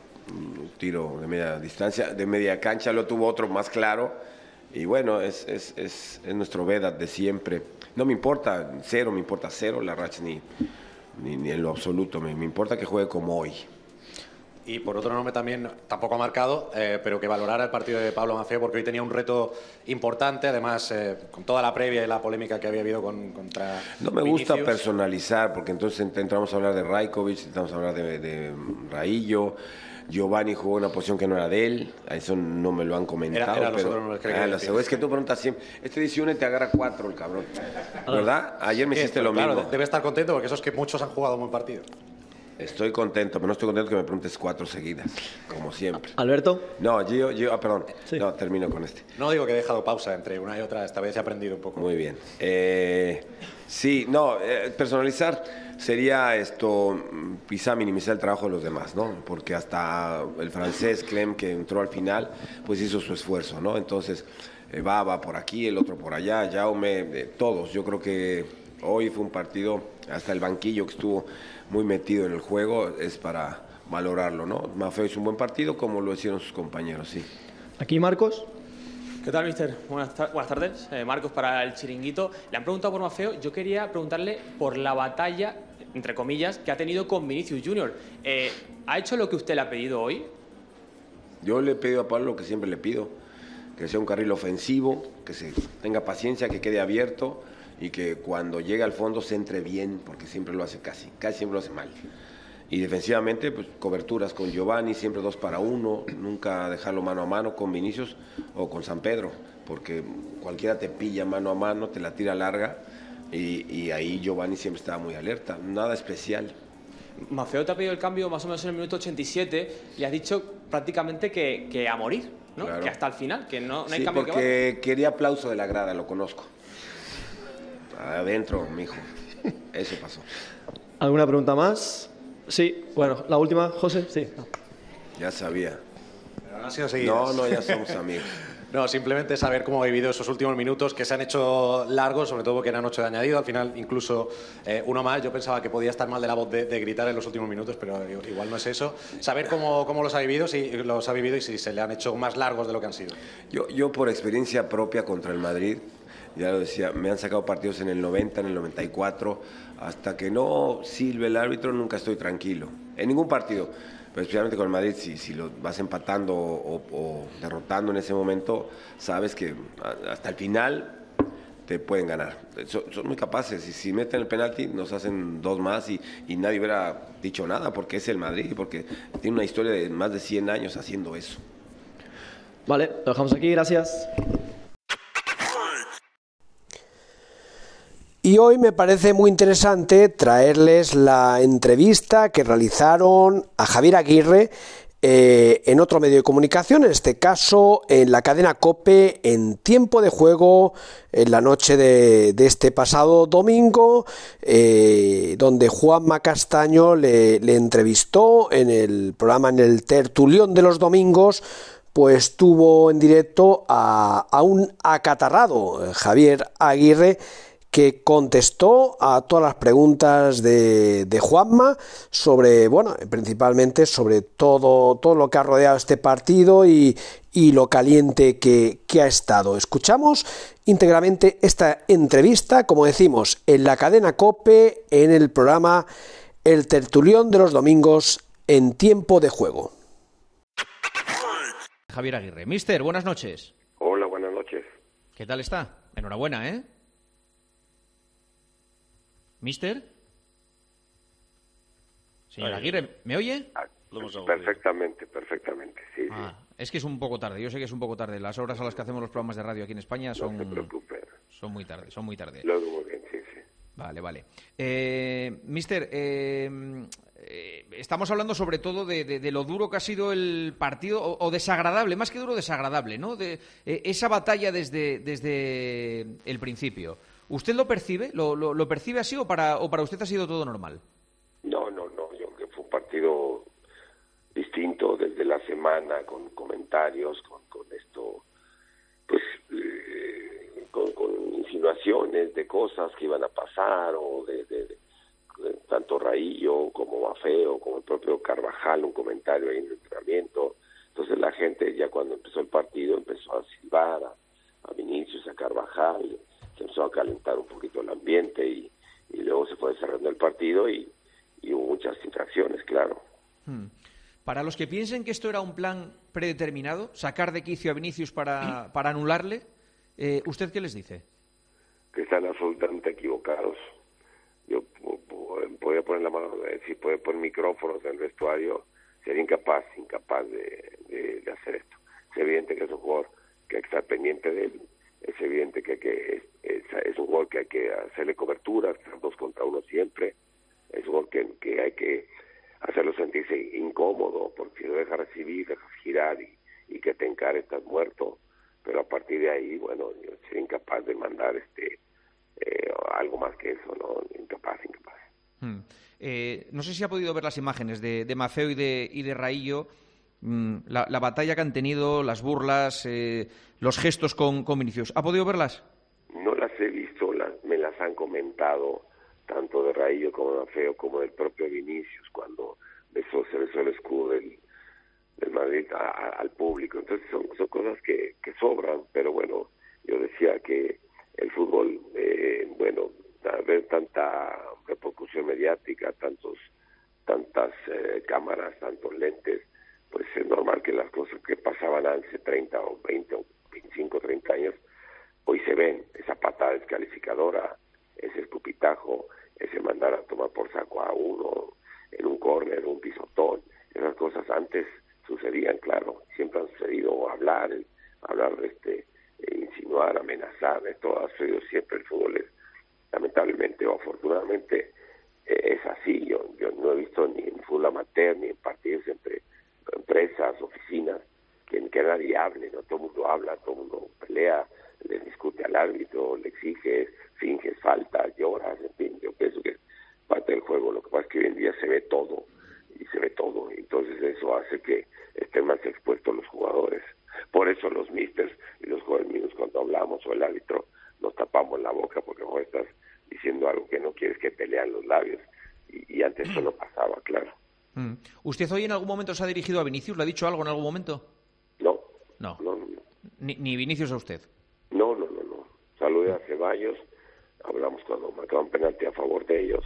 tiro de media distancia, de media cancha, lo tuvo otro más claro. Y bueno, es, es, es, es nuestro Vedat de siempre. No me importa cero, me importa cero la racha ni, ni, ni en lo absoluto. Me, me importa que juegue como hoy. Y por otro nombre también, tampoco ha marcado, eh, pero que valorara el partido de Pablo Maceo, porque hoy tenía un reto importante, además, eh, con toda la previa y la polémica que había habido con, contra. No me gusta Vinicius. personalizar, porque entonces ent- entramos a hablar de Rajkovic, entramos a hablar de, de Raillo. Giovanni jugó una posición que no era de él, a eso no me lo han comentado. Era- era los pero, otros nombres que Ah, segunda- es que tú preguntas siempre, este dice uno y te agarra cuatro el cabrón. ¿Verdad? Ayer me Sí, hiciste lo claro, mismo. Debe estar contento porque esos que muchos han jugado un buen partido. Estoy contento, pero no estoy contento que me preguntes cuatro seguidas, como siempre. Alberto. No, yo, yo ah, perdón. No, termino con este. No digo que he dejado pausa entre una y otra, esta vez he aprendido un poco. Muy bien. Eh, sí, no, eh, personalizar sería esto, mm, quizá minimizar el trabajo de los demás, ¿no? Porque hasta el francés Clem, que entró al final, pues hizo su esfuerzo, ¿no? Entonces, eh, va, va por aquí, el otro por allá, Jaume, eh, todos. Yo creo que hoy fue un partido, hasta el banquillo que estuvo muy metido en el juego, es para valorarlo, ¿no? Mafeo hizo un buen partido, como lo hicieron sus compañeros, sí. Aquí Marcos. ¿Qué tal, mister? Buenas, tar- buenas tardes. Eh, Marcos para el chiringuito. Le han preguntado por Mafeo. Yo quería preguntarle por la batalla, entre comillas, que ha tenido con Vinicius Junior. Eh, ¿Ha hecho lo que usted le ha pedido hoy? Yo le he pedido a Pablo lo que siempre le pido, que sea un carril ofensivo, que se tenga paciencia, que quede abierto y que cuando llegue al fondo se entre bien, porque siempre lo hace casi, casi siempre lo hace mal. Y defensivamente, pues coberturas con Giovanni, siempre dos para uno, nunca dejarlo mano a mano con Vinicius o con San Pedro, porque cualquiera te pilla mano a mano, te la tira larga y, y ahí Giovanni siempre estaba muy alerta, nada especial. Mafeo te ha pedido el cambio más o menos en el minuto 87 y has dicho prácticamente que, que a morir, ¿no? Claro. Que hasta el final, que no, no hay Sí, cambio que porque quería aplauso de la grada, lo conozco. Adentro, mijo. Eso pasó. ¿Alguna pregunta más? Sí, bueno, la última, José. Sí. Ya sabía. Pero no han sido seguidas. No, no, ya somos amigos. No, simplemente saber cómo ha vivido esos últimos minutos que se han hecho largos, sobre todo porque eran ocho de añadido. Al final, incluso eh, uno más. Yo pensaba que podía estar mal de la voz de, gritar en los últimos minutos, pero igual no es eso. Saber cómo, cómo los ha vivido, si los ha vivido y si se le han hecho más largos de lo que han sido. Yo, yo por experiencia propia contra el Madrid, ya lo decía, me han sacado partidos en el 90, en el 94, hasta que no silbe el árbitro nunca estoy tranquilo, en ningún partido. Pero especialmente con el Madrid, si, si lo vas empatando o, derrotando en ese momento, sabes que hasta el final te pueden ganar. Son, muy capaces y si meten el penalti nos hacen dos más y, y, nadie hubiera dicho nada porque es el Madrid, porque tiene una historia de más de 100 años haciendo eso. Vale, lo dejamos aquí, gracias. Y hoy me parece muy interesante traerles la entrevista que realizaron a Javier Aguirre eh, en otro medio de comunicación, en este caso en la cadena Cope, en tiempo de juego, en la noche de, este pasado domingo, eh, donde Juanma Castaño le, entrevistó en el programa, en el tertulión de los domingos, pues tuvo en directo a, a un acatarrado, Javier Aguirre, que contestó a todas las preguntas de, Juanma sobre, bueno, principalmente sobre todo, todo lo que ha rodeado este partido y, lo caliente que, ha estado. Escuchamos íntegramente esta entrevista, como decimos, en la cadena Cope, en el programa El Tertulión de los Domingos en tiempo de juego. Javier Aguirre. Mister, buenas noches. Hola, buenas noches. ¿Qué tal está? Enhorabuena, ¿eh? ¿Mister? Señor Aguirre, ¿me oye? Ah, perfectamente, perfectamente, sí, ah, Es que es un poco tarde, yo sé que es un poco tarde. Las horas a las que hacemos los programas de radio aquí en España son, son muy tarde, son muy tarde. Lo muy bien, sí, sí. Vale, vale. Eh, mister, eh, eh, estamos hablando sobre todo de, lo duro que ha sido el partido, o, desagradable, más que duro, desagradable, ¿no? De esa batalla desde, desde el principio. ¿Usted lo percibe? ¿Lo, lo, percibe así o para, o para usted ha sido todo normal? No, no, no. Yo que fue un partido distinto desde la semana, con comentarios, con, con esto, pues, eh, con, insinuaciones de cosas que iban a pasar o de, tanto Raillo como Mafeo, como el propio Carvajal, un comentario ahí en el entrenamiento. Entonces la gente ya cuando empezó el partido empezó a silbar a, a Vinicius, a Carvajal, se empezó a calentar un poquito el ambiente y, luego se fue desarrollando el partido y, hubo muchas infracciones, claro. Hmm. Para los que piensen que esto era un plan predeterminado, sacar de quicio a Vinicius para, *clears throat* para anularle, eh, ¿usted qué les dice? Que están absolutamente equivocados. Yo podría poner la mano, si puede poner micrófonos en el vestuario, sería incapaz, incapaz de, de, hacer esto. Es evidente que es un jugador que hay que estar pendiente de él, es evidente que, que es, un gol que hay que hacerle cobertura, dos contra uno siempre, es un gol que, hay que hacerlo sentirse incómodo, porque lo dejas recibir, dejas girar y, que te encare, estás muerto, pero a partir de ahí, bueno, yo sería incapaz de mandar este eh, algo más que eso, ¿no? Incapaz, incapaz. Hmm. Eh, no sé si ha podido ver las imágenes de, de Mafeo y de, y de Raillo Mm, la, batalla que han tenido, las burlas, eh, los gestos con, con, Vinicius. ¿Ha podido verlas? No las he visto, me las han comentado tanto de Raillo como de Feo como del propio Vinicius cuando besó, se besó el escudo del, Madrid al público. Entonces son, son cosas que, que, sobran, pero bueno, yo decía que el fútbol, eh, bueno, al ver tanta repercusión mediática, tantos tantas eh, cámaras, tantos lentes, pues es normal que las cosas que pasaban hace 30 o 20 o 25 o 30 años, hoy se ven, esa patada descalificadora, ese escupitajo, ese mandar a tomar por saco a uno en un córner, un pisotón, esas cosas antes sucedían, claro, siempre han sucedido, hablar, hablar, este, insinuar, amenazar, esto ha sucedido siempre, el fútbol es, lamentablemente o afortunadamente, eh, es así, yo, yo no he visto ni en fútbol amateur, ni en partidos entre empresas, oficinas, que, que nadie hable, ¿no? Todo el mundo habla, todo el mundo pelea, le discute al árbitro, le exige, finges falta, lloras, en fin, yo pienso que es parte del juego. Lo que pasa es que hoy en día se ve todo, y se ve todo, entonces eso hace que estén más expuestos los jugadores. Por eso los misters y los jugadores cuando hablamos o el árbitro nos tapamos la boca porque vos estás diciendo algo que no quieres que pelean los labios. Y, y antes eso no pasaba, claro. Mm. ¿Usted hoy en algún momento se ha dirigido a Vinicius? ¿Le ha dicho algo en algún momento? No. No. Ni, Vinicius a usted. No, no, no, no. Saludé a Ceballos, hablamos cuando marcaban penalti a favor de ellos,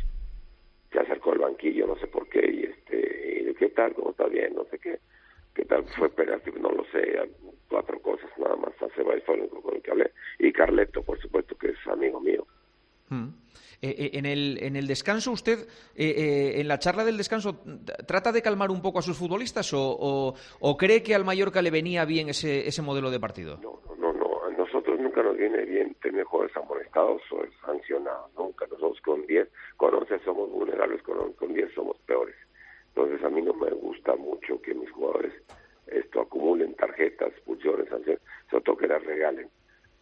se acercó al banquillo, no sé por qué, y este, y ¿qué tal? ¿Cómo está bien? No sé qué, qué tal fue penalti, no lo sé, cuatro cosas nada más, a Ceballos fue el único con el que hablé, y Carleto, por supuesto, que es amigo mío. Mm. Eh, eh, en, el, en el descanso, usted, eh, en la charla del descanso, ¿trata de calmar un poco a sus futbolistas o, o, cree que al Mallorca le venía bien ese, ese modelo de partido? No, no, no, a nosotros nunca nos viene bien tener jugadores amonestados o sancionados, nunca. Nosotros con 10, con 11 somos vulnerables, con, con 10 somos peores. Entonces a mí no me gusta mucho que mis jugadores esto acumulen tarjetas, expulsiones, sanciones, sobre todo que las regalen.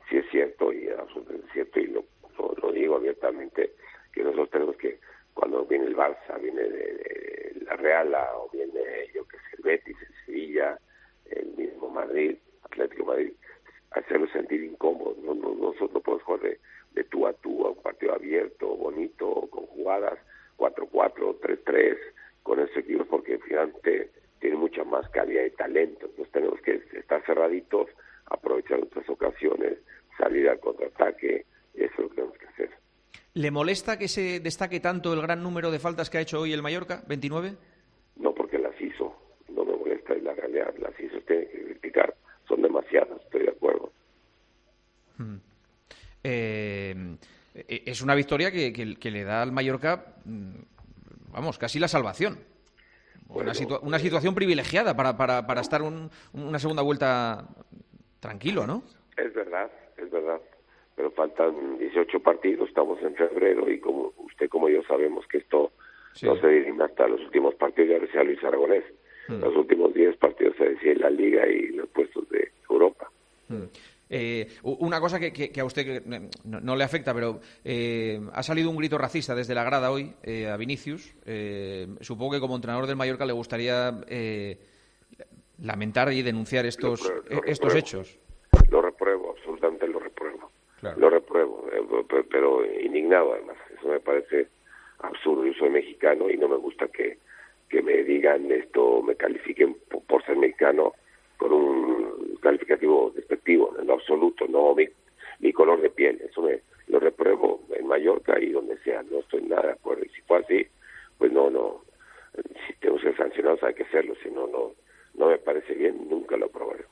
Si es cierto y absolutamente cierto y lo lo, digo abiertamente, que nosotros tenemos que, cuando viene el Barça, viene de, la Real o viene, yo que sé, el Betis, el Sevilla, el mismo Madrid, Atlético Madrid, hacerlo sentir incómodo. No, no, nosotros no podemos jugar de, tú a tú a un partido abierto, bonito, con jugadas 4-4, 3-3, con ese equipo, porque finalmente tiene mucha más calidad y talento. Entonces tenemos que estar cerraditos, aprovechar nuestras ocasiones, salir al contraataque, eso es lo que tenemos que hacer. ¿Le molesta que se destaque tanto el gran número de faltas que ha hecho hoy el Mallorca, 29? No, porque las hizo. No me molesta, y la realidad. Las hizo, tiene que criticar. Son demasiadas, estoy de acuerdo. Hmm. Eh, eh, es una victoria que, le da al Mallorca, mm, vamos, casi la salvación. una, una, situación privilegiada para, para, para estar una segunda vuelta tranquilo, ¿no? Es verdad, es verdad pero faltan 18 partidos, estamos en febrero y como usted como yo sabemos que esto no se dirime hasta los últimos partidos, ya decía Luis Aragonés, hmm. los últimos 10 partidos se decide la Liga y los puestos de Europa. Hmm. Eh, una cosa que, a usted no, le afecta, pero eh, ha salido un grito racista desde la grada hoy eh, a Vinicius. supongo que como entrenador del Mallorca le gustaría lamentar y denunciar estos, estos hechos. Lo repruebo, absolutamente lo lo repruebo, eh, pero indignado además. Eso me parece absurdo. Yo soy mexicano y no me gusta que, que me digan esto, me califiquen por, ser mexicano con un calificativo despectivo, en lo absoluto, no mi, mi color de piel. Eso me lo repruebo en Mallorca y donde sea. No estoy nada de acuerdo. Y si fue así, pues no, no. Si tenemos que ser sancionados hay que hacerlo. Si no, no, no me parece bien, nunca lo aprobaré.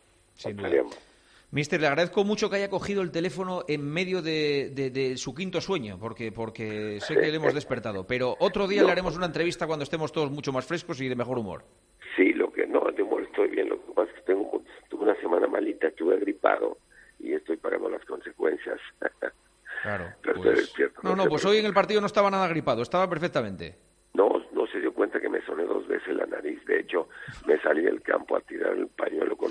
Mister, le agradezco mucho que haya cogido el teléfono en medio de, su quinto sueño, porque, porque sé que le hemos despertado. Pero otro día le haremos una entrevista cuando estemos todos mucho más frescos y de mejor humor. Sí, lo que no, de humor estoy bien. Lo que pasa es que tengo, tuve una semana malita, estuve agripado y estoy pagando las consecuencias. *laughs* Claro. *laughs* Pues no, no, pues hoy en el partido no estaba nada agripado, estaba perfectamente. No, no se dio cuenta que me soné dos veces la nariz. De hecho, me salí del campo a tirar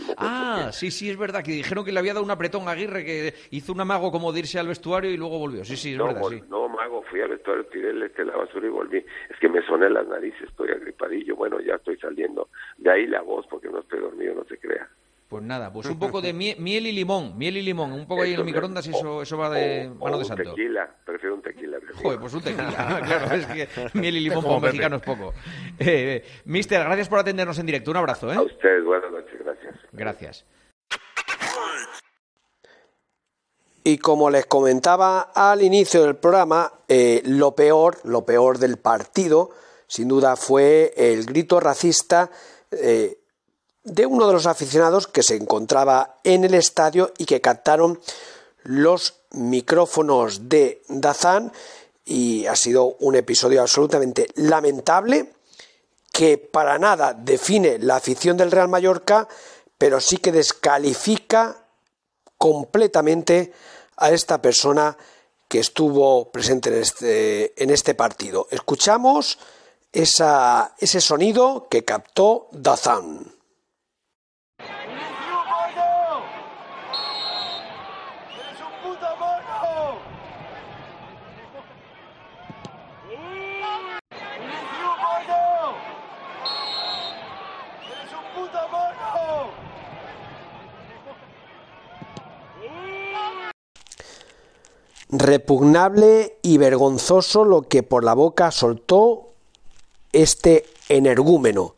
con. Ah, sí, sí, es verdad, que dijeron que le había dado un apretón a Aguirre, que hizo un amago como de irse al vestuario y luego volvió. Sí, sí, es verdad, sí. No, mago, fui al vestuario, tiré el, este, la basura y volví. Es que me soné las narices, estoy agripadillo. Bueno, ya estoy saliendo. De ahí la voz, porque no estoy dormido, no se crea. Pues nada, pues un poco de *laughs* miel, y limón, miel y limón, un poco ahí en el microondas y eso, eso va de mano de santo. tequila, prefiero un tequila. Joder, pues un tequila, *laughs* claro, es que miel y limón como mexicano es poco. Eh, mister, gracias por atendernos en directo, un abrazo. ¿eh? A noches, gracias. Y como les comentaba al inicio del programa, eh, lo peor, lo peor del partido, sin duda, fue el grito racista eh, de uno de los aficionados que se encontraba en el estadio y que captaron los micrófonos de Dazán y ha sido un episodio absolutamente lamentable que para nada define la afición del Real Mallorca, pero sí que descalifica completamente a esta persona que estuvo presente en este, este partido. Escuchamos esa, ese sonido que captó Dazán. Repugnable y vergonzoso lo que por la boca soltó este energúmeno,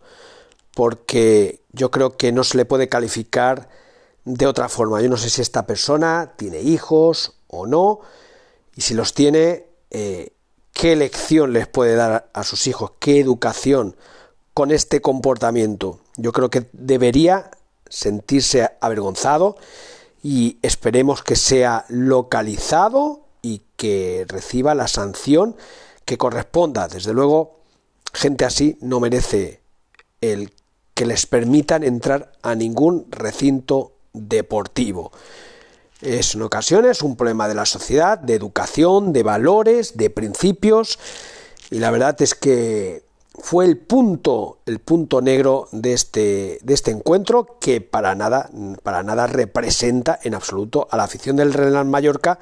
porque yo creo que no se le puede calificar de otra forma. Yo no sé si esta persona tiene hijos o no, y si los tiene, eh, qué lección les puede dar a sus hijos, qué educación con este comportamiento. Yo creo que debería sentirse avergonzado y esperemos que sea localizado y que reciba la sanción que corresponda. Desde luego, gente así no merece el que les permitan entrar a ningún recinto deportivo. Es en ocasiones un problema de la sociedad, de educación, de valores, de principios, y la verdad es que fue el punto, el punto negro de este, de este encuentro que para nada, para nada representa en absoluto a la afición del Real Mallorca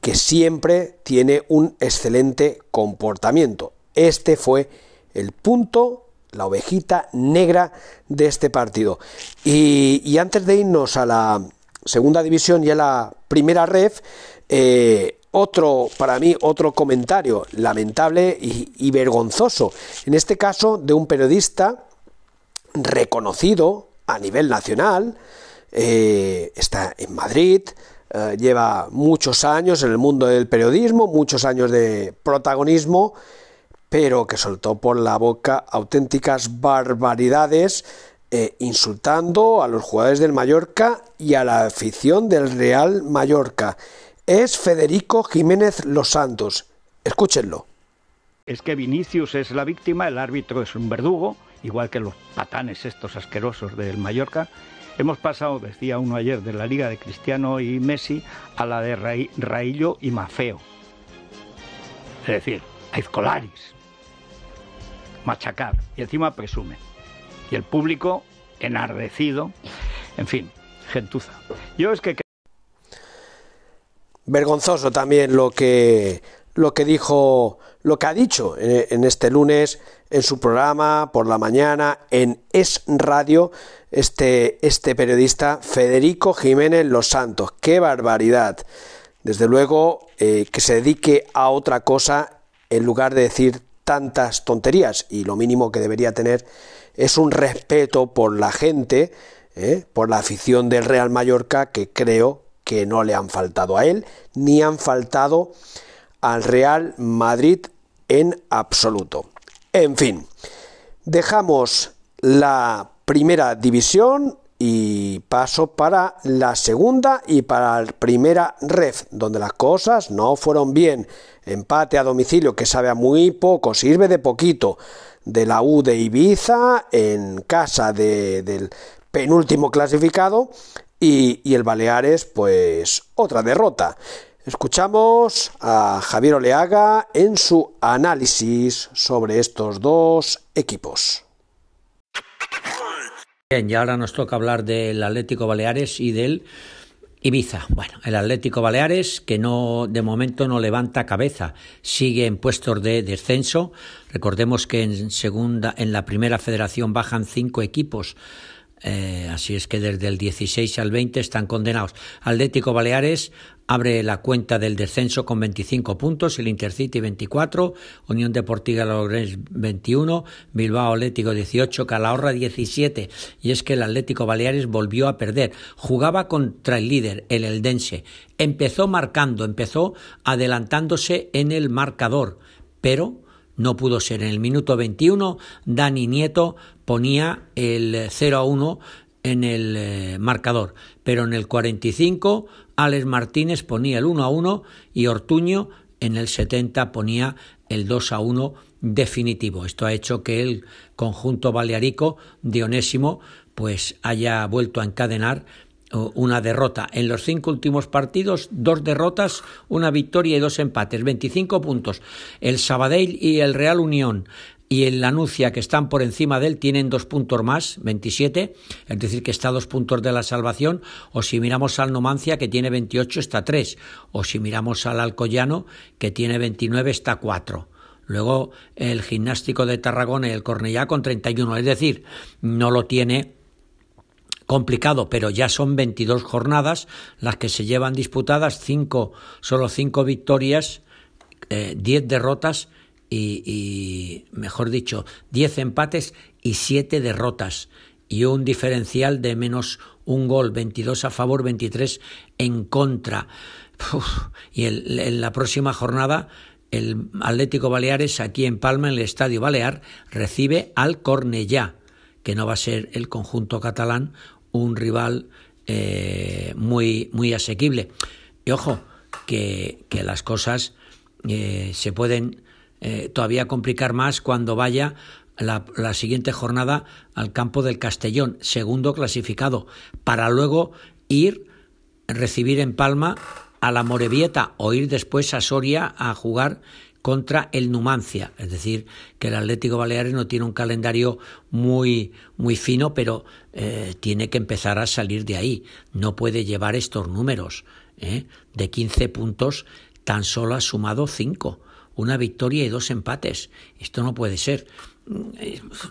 que siempre tiene un excelente comportamiento. Este fue el punto, la ovejita negra de este partido. Y, antes de irnos a la segunda división y a la primera ref, eh, otro, para mí, otro comentario lamentable y, vergonzoso, en este caso de un periodista reconocido a nivel nacional, eh, está en Madrid, eh, lleva muchos años en el mundo del periodismo, muchos años de protagonismo, pero que soltó por la boca auténticas barbaridades, eh, insultando a los jugadores del Mallorca y a la afición del Real Mallorca es Federico Jiménez Los Santos. Escúchenlo. Es que Vinicius es la víctima, el árbitro es un verdugo, igual que los patanes estos asquerosos del Mallorca. Hemos pasado, decía uno ayer, de la liga de Cristiano y Messi a la de Raillo y Mafeo. Es decir, a Izcolaris. Machacar. Y encima presumen. Y el público enardecido. En fin, gentuza. Yo es que vergonzoso también lo que lo que dijo, lo que ha dicho en, este lunes en su programa por la mañana en Es Radio este, este periodista Federico Jiménez Los Santos. ¡Qué barbaridad! Desde luego eh, que se dedique a otra cosa en lugar de decir tantas tonterías y lo mínimo que debería tener es un respeto por la gente, eh, por la afición del Real Mallorca que creo que no le han faltado a él, ni han faltado al Real Madrid en absoluto. En fin, dejamos la primera división y paso para la segunda y para la primera ref, donde las cosas no fueron bien. Empate a domicilio que sabe a muy poco, sirve de poquito, de la U de Ibiza en casa del penúltimo clasificado y, el Baleares, pues otra derrota. Escuchamos a Javier Oleaga en su análisis sobre estos dos equipos. Bien, y ahora nos toca hablar del Atlético Baleares y del Ibiza. Bueno, el Atlético Baleares que no de momento no levanta cabeza, sigue en puestos de descenso. Recordemos que en segunda en la primera federación bajan cinco equipos eh, así es que desde el 16 al 20 están condenados. Atlético Baleares abre la cuenta del descenso con 25 puntos, el Intercity 24, Unión Deportiva Logroñés 21, Bilbao Atlético 18, Calahorra 17. Y es que el Atlético Baleares volvió a perder. Jugaba contra el líder, el Eldense. Empezó marcando, empezó adelantándose en el marcador, pero no pudo ser. En el minuto 21, Dani Nieto ponía el 0 a 1 en el eh, marcador, pero en el 45 Alex Martínez ponía el 1 a 1 y Ortuño en el 70 ponía el 2 a 1 definitivo. Esto ha hecho que el conjunto balearico de pues haya vuelto a encadenar una derrota. En los cinco últimos partidos, dos derrotas, una victoria y dos empates, 25 puntos. El Sabadell y el Real Unión y el Lanucia, que están por encima de él, tienen dos puntos más, 27, es decir, que está a dos puntos de la salvación, o si miramos al Nomancia, que tiene 28, está a tres, o si miramos al Alcoyano, que tiene 29, está a cuatro. Luego el Gimnástico de Tarragona y el Cornellá con 31, es decir, no lo tiene complicado, pero ya son 22 jornadas las que se llevan disputadas, cinco, solo cinco victorias, eh, 10 derrotas y, mejor dicho, 10 empates y 7 derrotas y un diferencial de menos un gol, 22 a favor, 23 en contra. y en la próxima jornada el Atlético Baleares aquí en Palma, en el Estadio Balear, recibe al Cornellá, que no va a ser el conjunto catalán un rival eh, muy, muy asequible. Y ojo, que, las cosas eh, se pueden eh, todavía complicar más cuando vaya la, la, siguiente jornada al campo del Castellón, segundo clasificado, para luego ir recibir en Palma a la Morevieta o ir después a Soria a jugar contra el Numancia, es decir, que el Atlético Baleares no tiene un calendario muy muy fino, pero eh, tiene que empezar a salir de ahí. No puede llevar estos números. ¿eh? De 15 puntos, tan solo ha sumado 5. Una victoria y dos empates. Esto no puede ser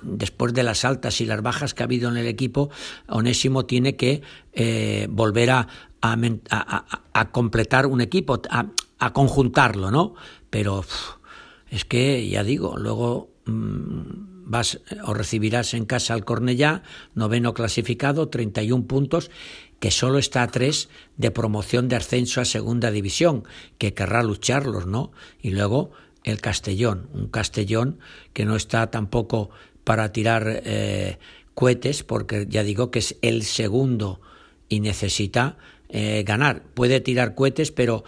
después de las altas y las bajas que ha habido en el equipo, Onésimo tiene que eh, volver a, a, completar un equipo, a, conjuntarlo, ¿no? Pero es que, ya digo, luego mm, vas o recibirás en casa al Cornellá, noveno clasificado, 31 puntos, que solo está a tres de promoción de ascenso a segunda división, que querrá lucharlos, ¿no? Y luego el Castellón, un Castellón que no está tampoco para tirar eh, cohetes, porque ya digo que es el segundo y necesita eh, ganar. Puede tirar cohetes, pero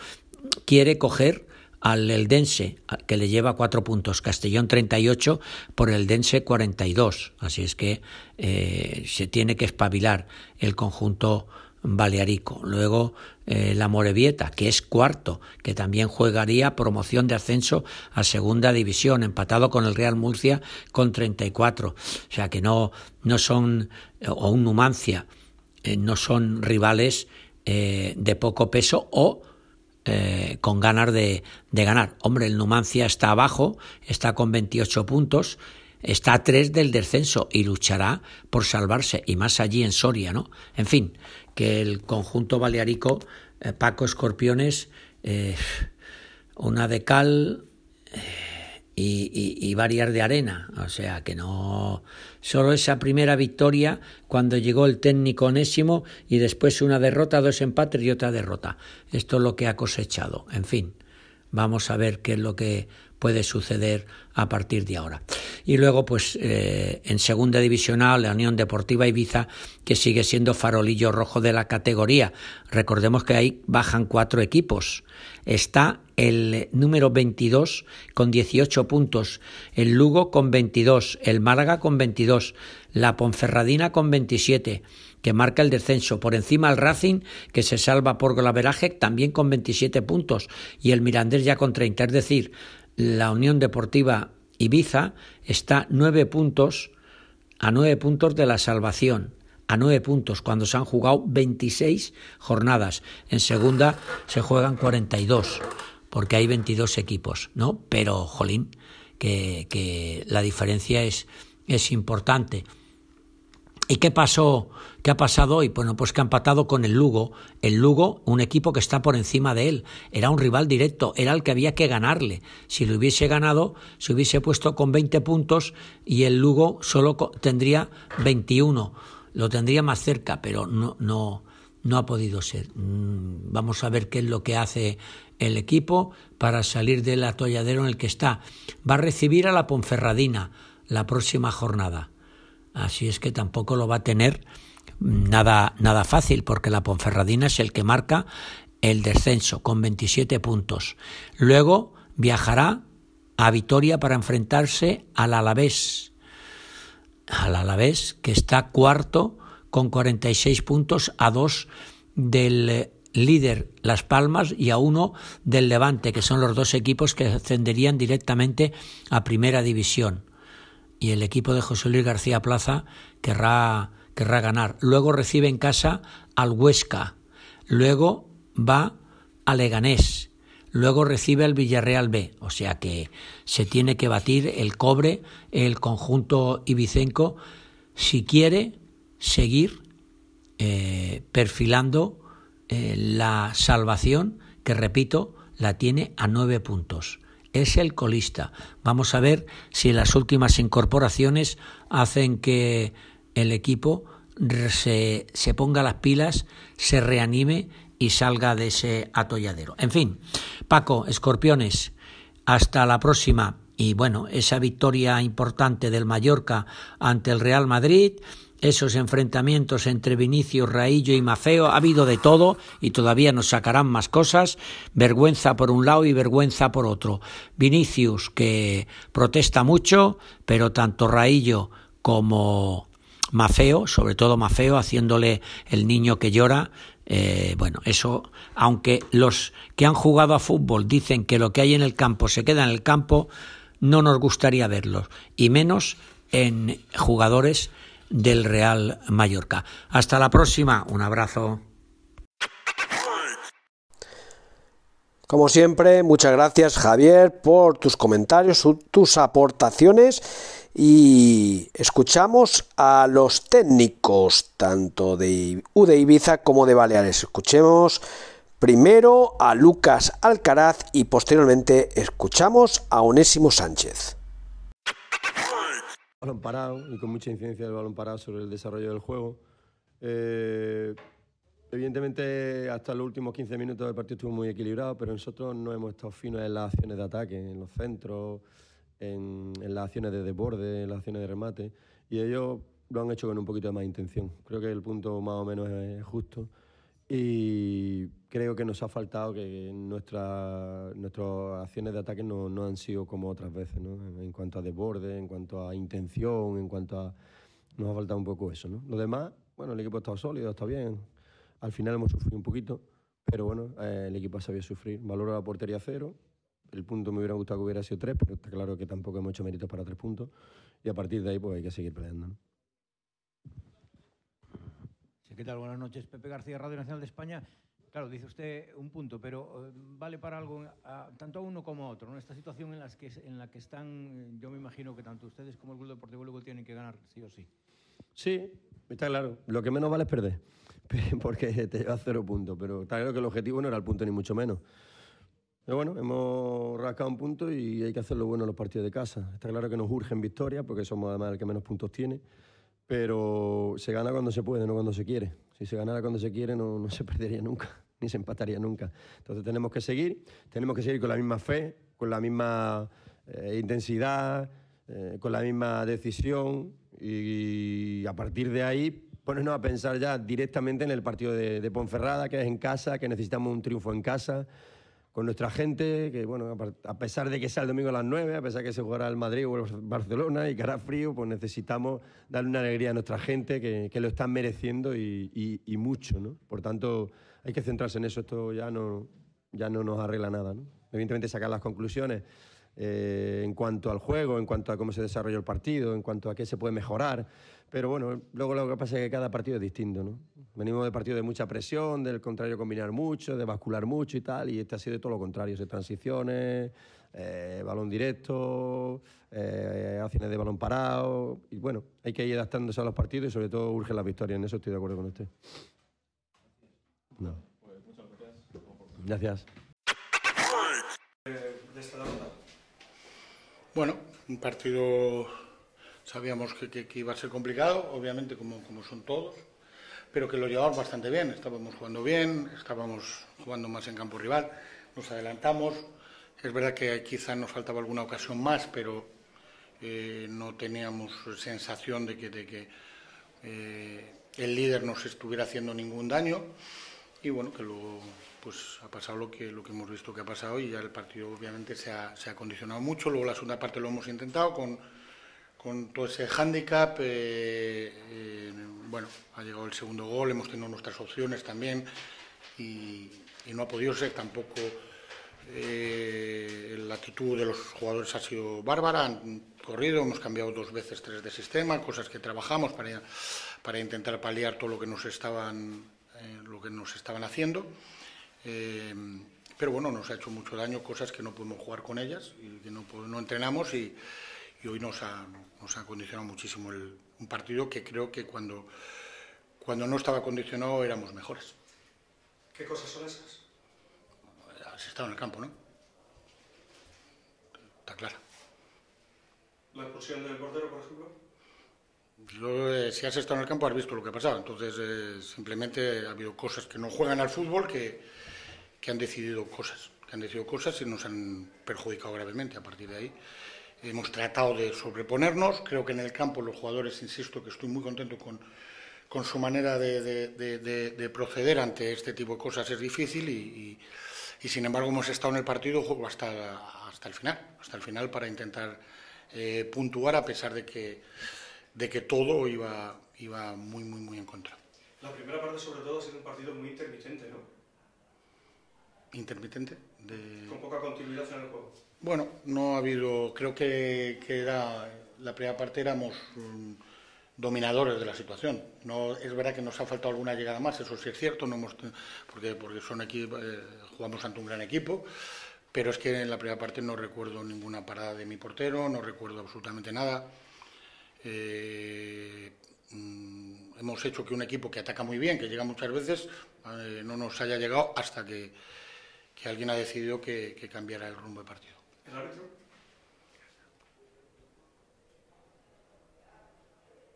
quiere coger al Eldense, que le lleva cuatro puntos, Castellón 38 por el Dense 42. Así es que eh, se tiene que espabilar el conjunto Balearico. Luego eh, la Morevieta, que es cuarto, que también jugaría promoción de ascenso a segunda división, empatado con el Real Murcia con 34. O sea que no, no son, o un Numancia, eh, no son rivales de poco peso o con ganas de, ganar. Hombre, el Numancia está abajo, está con 28 puntos, está a tres del descenso y luchará por salvarse, y más allí en Soria, ¿no? En fin, que el conjunto balearico, eh, Paco Escorpiones, eh, una de cal eh, y, varias de arena. O sea que no. Solo esa primera victoria cuando llegó el técnico onésimo y después una derrota, dos empates y otra derrota. Esto es lo que ha cosechado. En fin, vamos a ver qué es lo que puede suceder a partir de ahora. Y luego, pues eh, en segunda divisional, la Unión Deportiva Ibiza, que sigue siendo farolillo rojo de la categoría. Recordemos que ahí bajan cuatro equipos. Está el número 22 con 18 puntos, el Lugo con 22, el Málaga con 22, la Ponferradina con 27 que marca el descenso. Por encima el Racing, que se salva por golaveraje, también con 27 puntos. Y el Mirandés ya con 30. Es decir, la Unión Deportiva Ibiza está nueve puntos a nueve puntos de la salvación a nueve puntos cuando se han jugado 26 jornadas. En segunda se juegan 42 porque hay 22 equipos, ¿no? Pero, jolín, que, la diferencia es, es importante. ¿Y qué pasó? ¿Qué ha pasado hoy? Bueno, pues que ha empatado con el Lugo. El Lugo, un equipo que está por encima de él. Era un rival directo, era el que había que ganarle. Si lo hubiese ganado, se hubiese puesto con 20 puntos y el Lugo solo tendría 21. Lo tendría más cerca, pero no, no, no ha podido ser. Mm, vamos a ver qué es lo que hace el equipo para salir del atolladero en el que está. Va a recibir a la Ponferradina la próxima jornada. Así es que tampoco lo va a tener nada, nada fácil, porque la Ponferradina es el que marca el descenso con 27 puntos. Luego viajará a Vitoria para enfrentarse al Alavés. Al Alavés, que está cuarto con 46 puntos a dos del líder Las Palmas y a uno del Levante, que son los dos equipos que ascenderían directamente a Primera División. Y el equipo de José Luis García Plaza querrá, querrá ganar. Luego recibe en casa al Huesca, luego va a Leganés, luego recibe al Villarreal B, o sea que se tiene que batir el cobre el conjunto ibicenco si quiere seguir eh, perfilando eh, la salvación que repito la tiene a nueve puntos es el colista. Vamos a ver si las últimas incorporaciones hacen que el equipo se, se ponga las pilas, se reanime y salga de ese atolladero. En fin, Paco, escorpiones, hasta la próxima. Y bueno, esa victoria importante del Mallorca ante el Real Madrid, esos enfrentamientos entre Vinicio, Raillo y Mafeo, ha habido de todo y todavía nos sacarán más cosas, vergüenza por un lado y vergüenza por otro. Vinicius, que protesta mucho, pero tanto Raillo como Mafeo, sobre todo Mafeo, haciéndole el niño que llora, eh, bueno, eso, aunque los que han jugado a fútbol dicen que lo que hay en el campo se queda en el campo, no nos gustaría verlos, y menos en jugadores del Real Mallorca. Hasta la próxima, un abrazo. Como siempre, muchas gracias Javier por tus comentarios, tus aportaciones y escuchamos a los técnicos tanto de U de Ibiza como de Baleares. Escuchemos primero a Lucas Alcaraz y posteriormente escuchamos a Onésimo Sánchez. Balón parado y con mucha incidencia del balón parado sobre el desarrollo del juego. Eh, evidentemente, hasta los últimos 15 minutos del partido estuvo muy equilibrado, pero nosotros no hemos estado finos en las acciones de ataque, en los centros en, las acciones de desborde, en las acciones de remate, y ellos lo han hecho con un poquito de más intención. Creo que el punto más o menos es justo y creo que nos ha faltado que nuestra, nuestras acciones de ataque no, no han sido como otras veces, ¿no? en cuanto a desborde, en cuanto a intención, en cuanto a... Nos ha faltado un poco eso. ¿no? Lo demás, bueno, el equipo ha estado sólido, está bien. Al final hemos sufrido un poquito, pero bueno, eh, el equipo ha sabido sufrir. Valoro la portería cero, el punto me hubiera gustado que hubiera sido tres, pero está claro que tampoco hemos hecho méritos para tres puntos. Y a partir de ahí, pues hay que seguir peleando. ¿qué tal? Buenas noches. Pepe García, Radio Nacional de España. Claro, dice usted un punto, pero eh, vale para algo tanto a uno como a otro. En esta situación en, las que, en la que están, yo me imagino que tanto ustedes como el Club Deportivo luego tienen que ganar, sí o sí. Sí, está claro. Lo que menos vale es perder, *laughs* porque te lleva cero puntos. Pero está claro que el objetivo no era el punto, ni mucho menos. Pero bueno, hemos rascado un punto y hay que hacerlo bueno en los partidos de casa. Está claro que nos urgen victorias porque somos además el que menos puntos tiene, pero se gana cuando se puede, no cuando se quiere. Si se ganara cuando se quiere, no, no *laughs* se perdería nunca, ni se empataría nunca. Entonces tenemos que seguir, tenemos que seguir con la misma fe, con la misma eh, intensidad, eh, con la misma decisión y, a partir de ahí ponernos a pensar ya directamente en el partido de, de Ponferrada, que es en casa, que necesitamos un triunfo en casa con nuestra gente, que bueno, a pesar de que sea el domingo a las 9, a pesar de que se jugará el Madrid o el Barcelona y que hará frío, pues necesitamos darle una alegría a nuestra gente que, que lo están mereciendo y, y, mucho, ¿no? Por tanto, hay que centrarse en eso, esto ya no, ya no nos arregla nada, ¿no? Evidentemente sacar las conclusiones eh, en cuanto al juego, en cuanto a cómo se desarrolló el partido, en cuanto a qué se puede mejorar, pero bueno, luego lo que pasa es que cada partido es distinto, ¿no? Venimos de partidos de mucha presión, del contrario combinar mucho, de bascular mucho y tal, y este ha sido todo lo contrario, de transiciones, eh, balón directo, eh, acciones de balón parado, y bueno, hay que ir adaptándose a los partidos y sobre todo urge la victoria, en eso estoy de acuerdo con usted. No. Gracias. Bueno, un partido sabíamos que, iba a ser complicado, obviamente como, como son todos, pero que lo llevamos bastante bien. Estábamos jugando bien, estábamos jugando más en campo rival, nos adelantamos. Es verdad que quizá nos faltaba alguna ocasión más, pero eh, no teníamos sensación de que, de que eh, el líder nos estuviera haciendo ningún daño. Y bueno, que luego pues ha pasado lo que, lo que hemos visto que ha pasado y ya el partido obviamente se ha, se ha condicionado mucho. Luego la segunda parte lo hemos intentado con con todo ese hándicap, eh, eh, bueno, ha llegado el segundo gol, hemos tenido nuestras opciones también y, no ha podido ser tampoco. Eh, la actitud de los jugadores ha sido bárbara, han corrido, hemos cambiado dos veces tres de sistema, cosas que trabajamos para, para intentar paliar todo lo que nos estaban, lo que nos estaban haciendo. pero bueno, nos ha hecho mucho daño cosas que no podemos jugar con ellas y que no, no entrenamos y, y hoy nos ha, nos ha condicionado muchísimo un partido que creo que cuando, cuando no estaba condicionado éramos mejores. ¿Qué cosas son esas? Has estado en el campo, ¿no? Está claro. ¿La expulsión del portero, por ejemplo? Eh, si has estado en el campo has visto lo que ha pasado. Entonces, eh, simplemente ha habido cosas que no juegan al fútbol que, que han decidido cosas, que han decidido cosas y nos han perjudicado gravemente. A partir de ahí hemos tratado de sobreponernos. Creo que en el campo los jugadores, insisto, que estoy muy contento con, con su manera de, de, proceder ante este tipo de cosas es difícil y, y, sin embargo hemos estado en el partido hasta, hasta el final, hasta el final para intentar eh, puntuar a pesar de que de que todo iba, iba muy, muy, muy en contra. La primera parte, sobre todo, ha sido un partido muy intermitente, ¿no? ¿Intermitente? Con poca continuidad en el juego. Bueno, no ha habido. Creo que, que era. La primera parte éramos mm, dominadores de la situación. No Es verdad que nos ha faltado alguna llegada más, eso sí es cierto, no hemos, porque, porque son aquí, eh, jugamos ante un gran equipo. Pero es que en la primera parte no recuerdo ninguna parada de mi portero, no recuerdo absolutamente nada. Eh, mm, hemos hecho que un equipo que ataca muy bien, que llega muchas veces, eh, no nos haya llegado hasta que, alguien ha decidido que, cambiara el rumbo de partido. ¿El árbitro?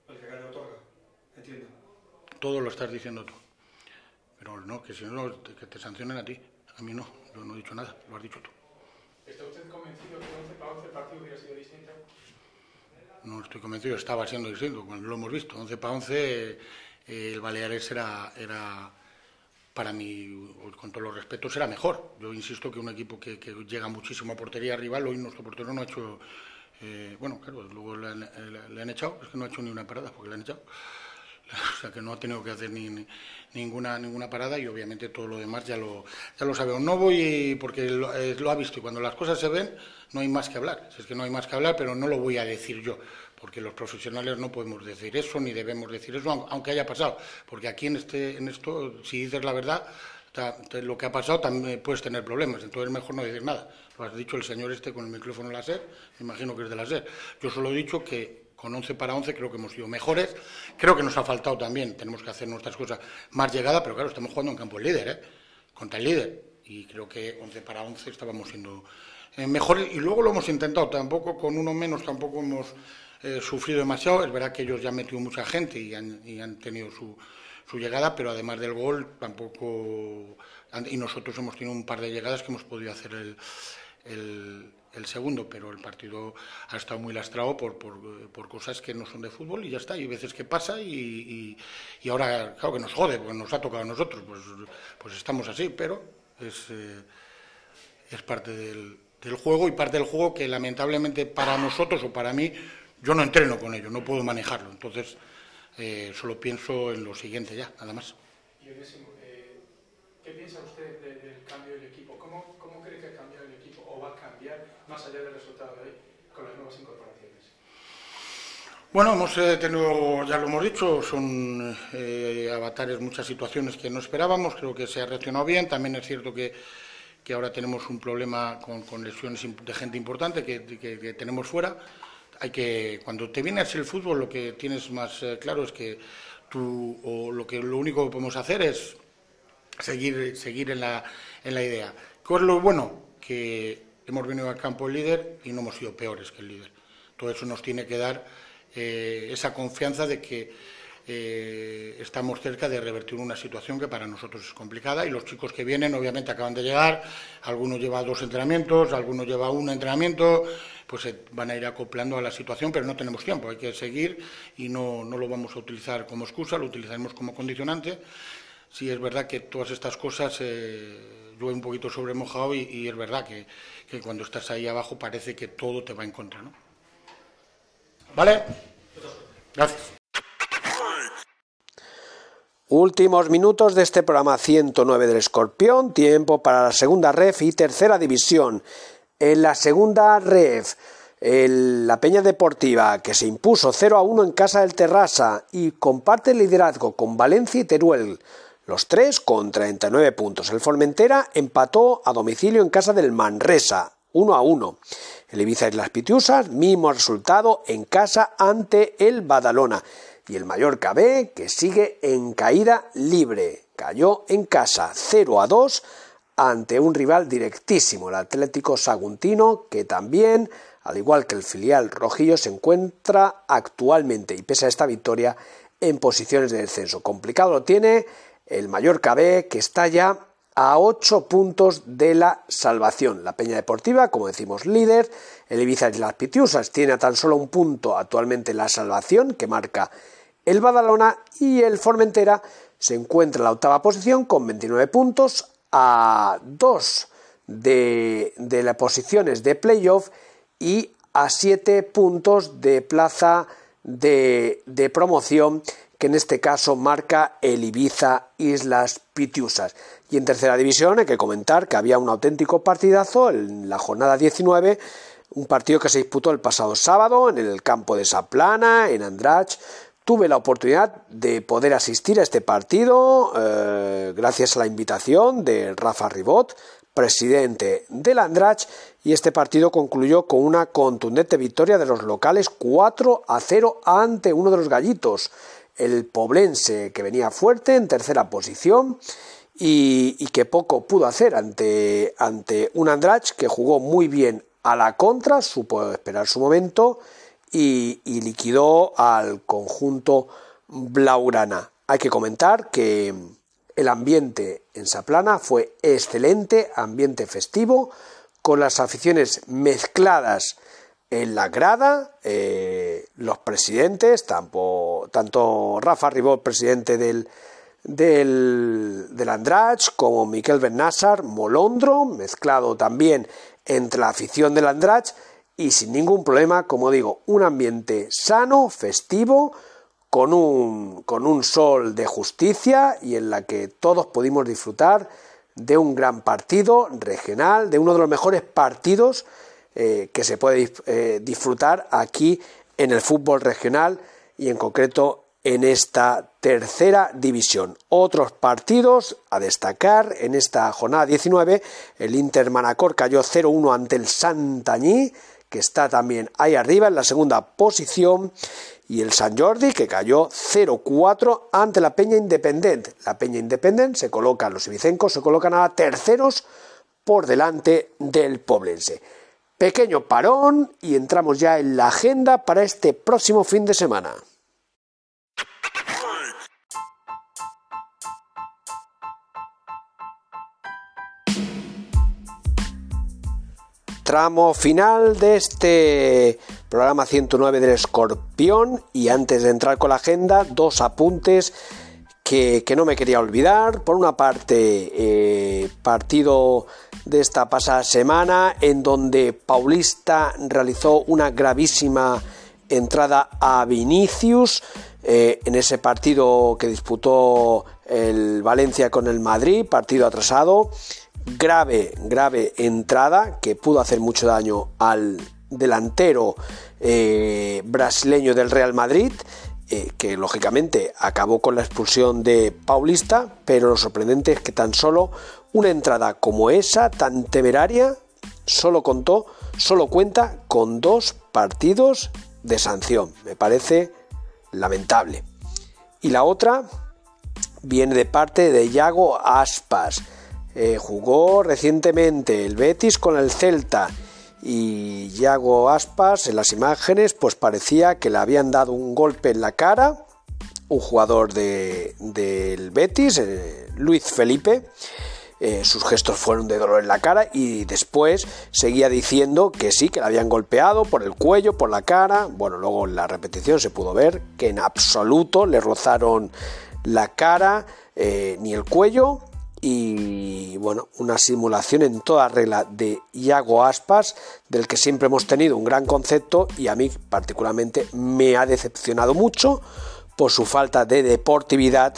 El que gana otorga, entiendo. Todo lo estás diciendo tú. Pero no, que si no, que te sancionen a ti. A mí no, yo no he dicho nada, lo has dicho tú. ¿Está usted convencido que 11 para 11 partido hubiera sido distinto? no estoy convencido, estaba siendo distinto, cuando lo hemos visto. 11 para 11, eh, el Baleares era, era, para mí, con todos los respetos, era mejor. Yo insisto que un equipo que, llega muchísimo a portería rival, hoy nuestro portero no ha hecho, eh, bueno, claro, luego le han, han, echado, es que no ha hecho ni una parada porque le han echado. *laughs* O sea que no ha tenido que hacer ni, ninguna, ninguna parada y obviamente todo lo demás ya lo, ya lo sabemos. No voy porque eh, lo, ha visto y cuando las cosas se ven no hay más que hablar. Es que no hay más que hablar, pero no lo voy a decir yo porque los profesionales no podemos decir eso ni debemos decir eso, aunque haya pasado. Porque aquí en, este, en esto, si dices la verdad, lo que ha pasado también puedes tener problemas, entonces es mejor no decir nada. Lo has dicho el señor este con el micrófono láser, me imagino que es de láser. Yo solo he dicho que con 11 para 11 creo que hemos sido mejores. Creo que nos ha faltado también, tenemos que hacer nuestras cosas más llegada, pero claro, estamos jugando en campo el líder, ¿eh? contra el líder. Y creo que 11 para 11 estábamos siendo eh, mejores. Y luego lo hemos intentado, tampoco con uno menos, tampoco hemos eh, sufrido demasiado. Es verdad que ellos ya han metido mucha gente y han, tenido su, llegada, pero además del gol tampoco... Y nosotros hemos tenido un par de llegadas que hemos podido hacer el segundo, pero el partido ha estado muy lastrado por, cosas que no son de fútbol y ya está. Y veces que pasa y, y, ahora, claro que nos jode, porque nos ha tocado a nosotros, pues, pues estamos así, pero es, eh, es parte del, juego y parte del juego que lamentablemente para nosotros o para mí, yo no entreno con ello, no puedo manejarlo. Entonces, eh, solo pienso en lo siguiente ya, nada más. Eh, ¿Qué piensa usted del cambio del equipo? ¿Cómo, ¿Cómo cree que ha cambiado el equipo o va a cambiar? más allá del resultado de hoy, con las nuevas incorporaciones? Bueno, hemos eh, tenido, ya lo hemos dicho, son eh, avatares muchas situaciones que no esperábamos, creo que se ha reaccionado bien, también es cierto que, que ahora tenemos un problema con, con, lesiones de gente importante que, que, tenemos fuera. Hay que, cuando te viene el fútbol, lo que tienes más eh, claro es que tú, o lo, que, lo único que podemos hacer es seguir, seguir en, la, en la idea. ¿Qué es lo bueno? Que hemos venido al campo el líder y no hemos sido peores que el líder. Todo eso nos tiene que dar eh, esa confianza de que eh, estamos cerca de revertir una situación que para nosotros es complicada y los chicos que vienen obviamente acaban de llegar, algunos llevan dos entrenamientos, algunos llevan un entrenamiento, pues se van a ir acoplando a la situación, pero no tenemos tiempo, hay que seguir y no, no lo vamos a utilizar como excusa, lo utilizaremos como condicionante. Sí es verdad que todas estas cosas eh, llueve un poquito sobre mojado y, es verdad que, que, cuando estás ahí abajo parece que todo te va en contra, ¿no? ¿Vale? Gracias. Últimos minutos de este programa 109 del Escorpión, tiempo para la segunda ref y tercera división. En la segunda ref, la Peña Deportiva, que se impuso 0 a 1 en casa del Terrassa y comparte el liderazgo con Valencia y Teruel. Los tres con 39 puntos. El Formentera empató a domicilio en casa del Manresa, 1 a 1. El Ibiza y las Pitiusas, mismo resultado en casa ante el Badalona. Y el Mallorca B, que sigue en caída libre. Cayó en casa 0 a 2 ante un rival directísimo, el Atlético Saguntino, que también al igual que el filial rojillo, se encuentra actualmente, y pese a esta victoria, en posiciones de descenso. Complicado lo tiene el Mallorca B, que está ya a 8 puntos de la salvación. La Peña Deportiva, como decimos, líder. El Ibiza y las Pitiusas tiene a tan solo un punto actualmente la salvación, que marca el Badalona. Y el Formentera se encuentra en la octava posición con 29 puntos, a 2 de, de las posiciones de playoff y a 7 puntos de plaza de, de, promoción que en este caso marca el Ibiza Islas Pitiusas. Y en tercera división hay que comentar que había un auténtico partidazo en la jornada 19, un partido que se disputó el pasado sábado en el campo de Saplana, en Andrach. Tuve la oportunidad de poder asistir a este partido eh, gracias a la invitación de Rafa Ribot, presidente del Andrach, y este partido concluyó con una contundente victoria de los locales 4 a 0 ante uno de los gallitos, el Poblense, que venía fuerte en tercera posición y, que poco pudo hacer ante, ante un Andrach que jugó muy bien a la contra, supo esperar su momento y, liquidó al conjunto Blaurana. Hay que comentar que el ambiente en Saplana fue excelente, ambiente festivo, con las aficiones mezcladas en la grada, eh, los presidentes, tanto, Rafa Ribot, presidente del, del, del Andrach, como Miquel Bernásar, Molondro, mezclado también entre la afición del Andrach y sin ningún problema, como digo, un ambiente sano, festivo, con un, con un sol de justicia y en la que todos pudimos disfrutar de un gran partido regional, de uno de los mejores partidos eh, que se puede eh, disfrutar aquí en el fútbol regional y en concreto en esta tercera división. Otros partidos a destacar en esta jornada 19, el Inter Manacor cayó 0-1 ante el Santañí, que está también ahí arriba en la segunda posición, y el San Jordi que cayó 0-4 ante la Peña Independent. La Peña Independent se coloca, los ibicencos se colocan a terceros por delante del Poblense. Pequeño parón y entramos ya en la agenda para este próximo fin de semana. Tramo final de este programa 109 del Escorpión y antes de entrar con la agenda, dos apuntes que, no me quería olvidar. Por una parte, eh, partido de esta pasada semana en donde Paulista realizó una gravísima entrada a Vinicius eh, en ese partido que disputó el Valencia con el Madrid, partido atrasado. Grave, grave entrada que pudo hacer mucho daño al delantero eh, brasileño del Real Madrid. Eh, que lógicamente acabó con la expulsión de Paulista, pero lo sorprendente es que tan solo una entrada como esa, tan temeraria, solo contó, solo cuenta con dos partidos de sanción. Me parece lamentable. Y la otra viene de parte de Yago Aspas. Eh, jugó recientemente el Betis con el Celta y Yago Aspas en las imágenes pues parecía que le habían dado un golpe en la cara un jugador del Betis, eh, Luis Felipe. Eh, sus gestos fueron de dolor en la cara y después seguía diciendo que sí, que le habían golpeado por el cuello, por la cara. Bueno, luego en la repetición se pudo ver que en absoluto le rozaron la cara ni el cuello y bueno, una simulación en toda regla de Iago Aspas, del que siempre hemos tenido un gran concepto y a mí particularmente me ha decepcionado mucho por su falta de deportividad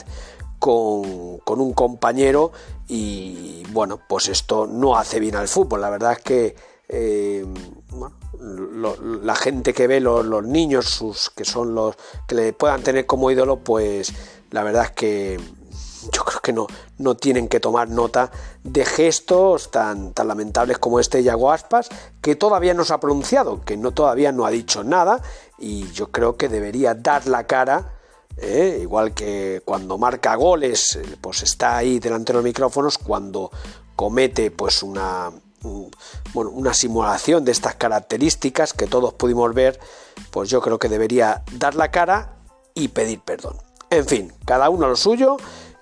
con, un compañero y bueno, pues esto no hace bien al fútbol. La verdad es que eh, la gente que ve los, los, niños, sus que son los que le puedan tener como ídolo, pues la verdad es que yo creo que no, no tienen que tomar nota de gestos tan, tan lamentables como este Yago Aspas, que todavía no se ha pronunciado, que no, todavía no ha dicho nada, y yo creo que debería dar la cara, ¿eh? igual que cuando marca goles, pues está ahí delante de los micrófonos, cuando comete pues una, bueno, una simulación de estas características que todos pudimos ver, pues yo creo que debería dar la cara y pedir perdón. En fin, cada uno lo suyo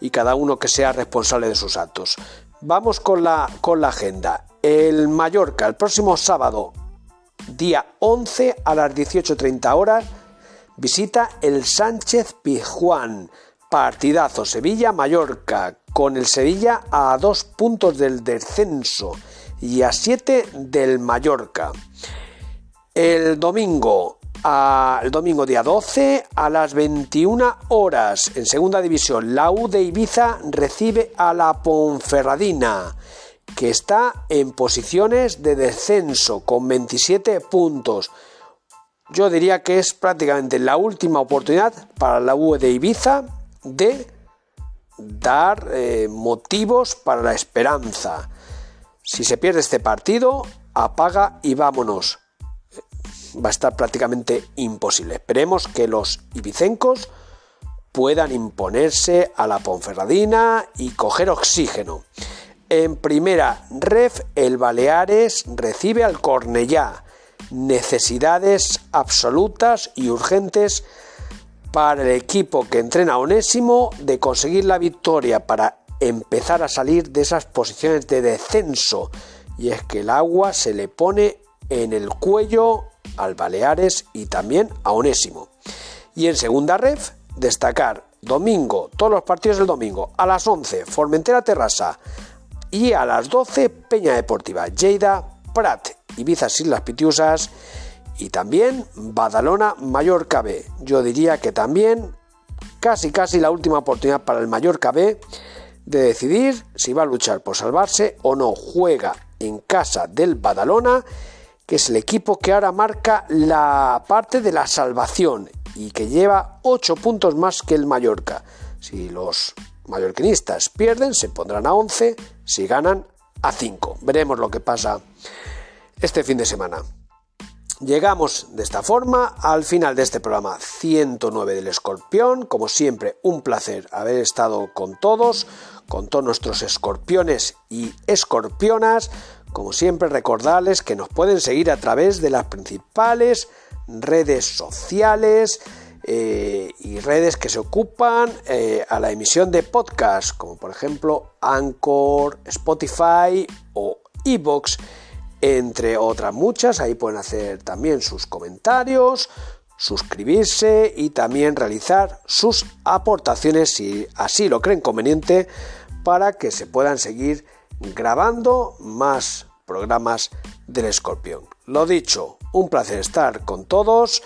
y cada uno que sea responsable de sus actos. Vamos con la, con la agenda. El Mallorca, el próximo sábado, día 11 a las 18.30 horas, visita el Sánchez Pizjuán. Partidazo Sevilla-Mallorca, con el Sevilla a dos puntos del descenso y a siete del Mallorca. El domingo, el domingo día 12 a las 21 horas en segunda división, la U de Ibiza recibe a la Ponferradina que está en posiciones de descenso con 27 puntos. Yo diría que es prácticamente la última oportunidad para la U de Ibiza de dar eh, motivos para la esperanza. Si se pierde este partido, apaga y vámonos. Va a estar prácticamente imposible. Esperemos que los ibicencos puedan imponerse a la Ponferradina y coger oxígeno. En primera ref, el Baleares recibe al Cornellá. Necesidades absolutas y urgentes para el equipo que entrena Onésimo de conseguir la victoria para empezar a salir de esas posiciones de descenso. Y es que el agua se le pone en el cuello al Baleares y también a Onésimo. Y en segunda ref, destacar domingo, todos los partidos del domingo, a las 11, Formentera Terrassa, y a las 12 Peña Deportiva, Lleida, Prat, Ibiza Islas Pitiusas y también Badalona Mallorca B. Yo diría que también casi casi la última oportunidad para el Mallorca B de decidir si va a luchar por salvarse o no. Juega en casa del Badalona, que es el equipo que ahora marca la parte de la salvación y que lleva 8 puntos más que el Mallorca. Si los mallorquinistas pierden, se pondrán a 11, si ganan, a 5. Veremos lo que pasa este fin de semana. Llegamos de esta forma al final de este programa 109 del Escorpión. Como siempre, un placer haber estado con todos, con todos nuestros escorpiones y escorpionas. Como siempre, recordarles que nos pueden seguir a través de las principales redes sociales eh, y redes que se ocupan eh, a la emisión de podcasts, como por ejemplo Anchor, Spotify o Evox, entre otras muchas. Ahí pueden hacer también sus comentarios, suscribirse y también realizar sus aportaciones si así lo creen conveniente para que se puedan seguir grabando más programas del escorpión. Lo dicho, un placer estar con todos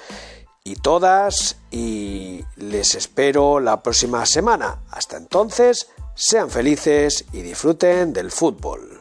y todas y les espero la próxima semana. Hasta entonces, sean felices y disfruten del fútbol.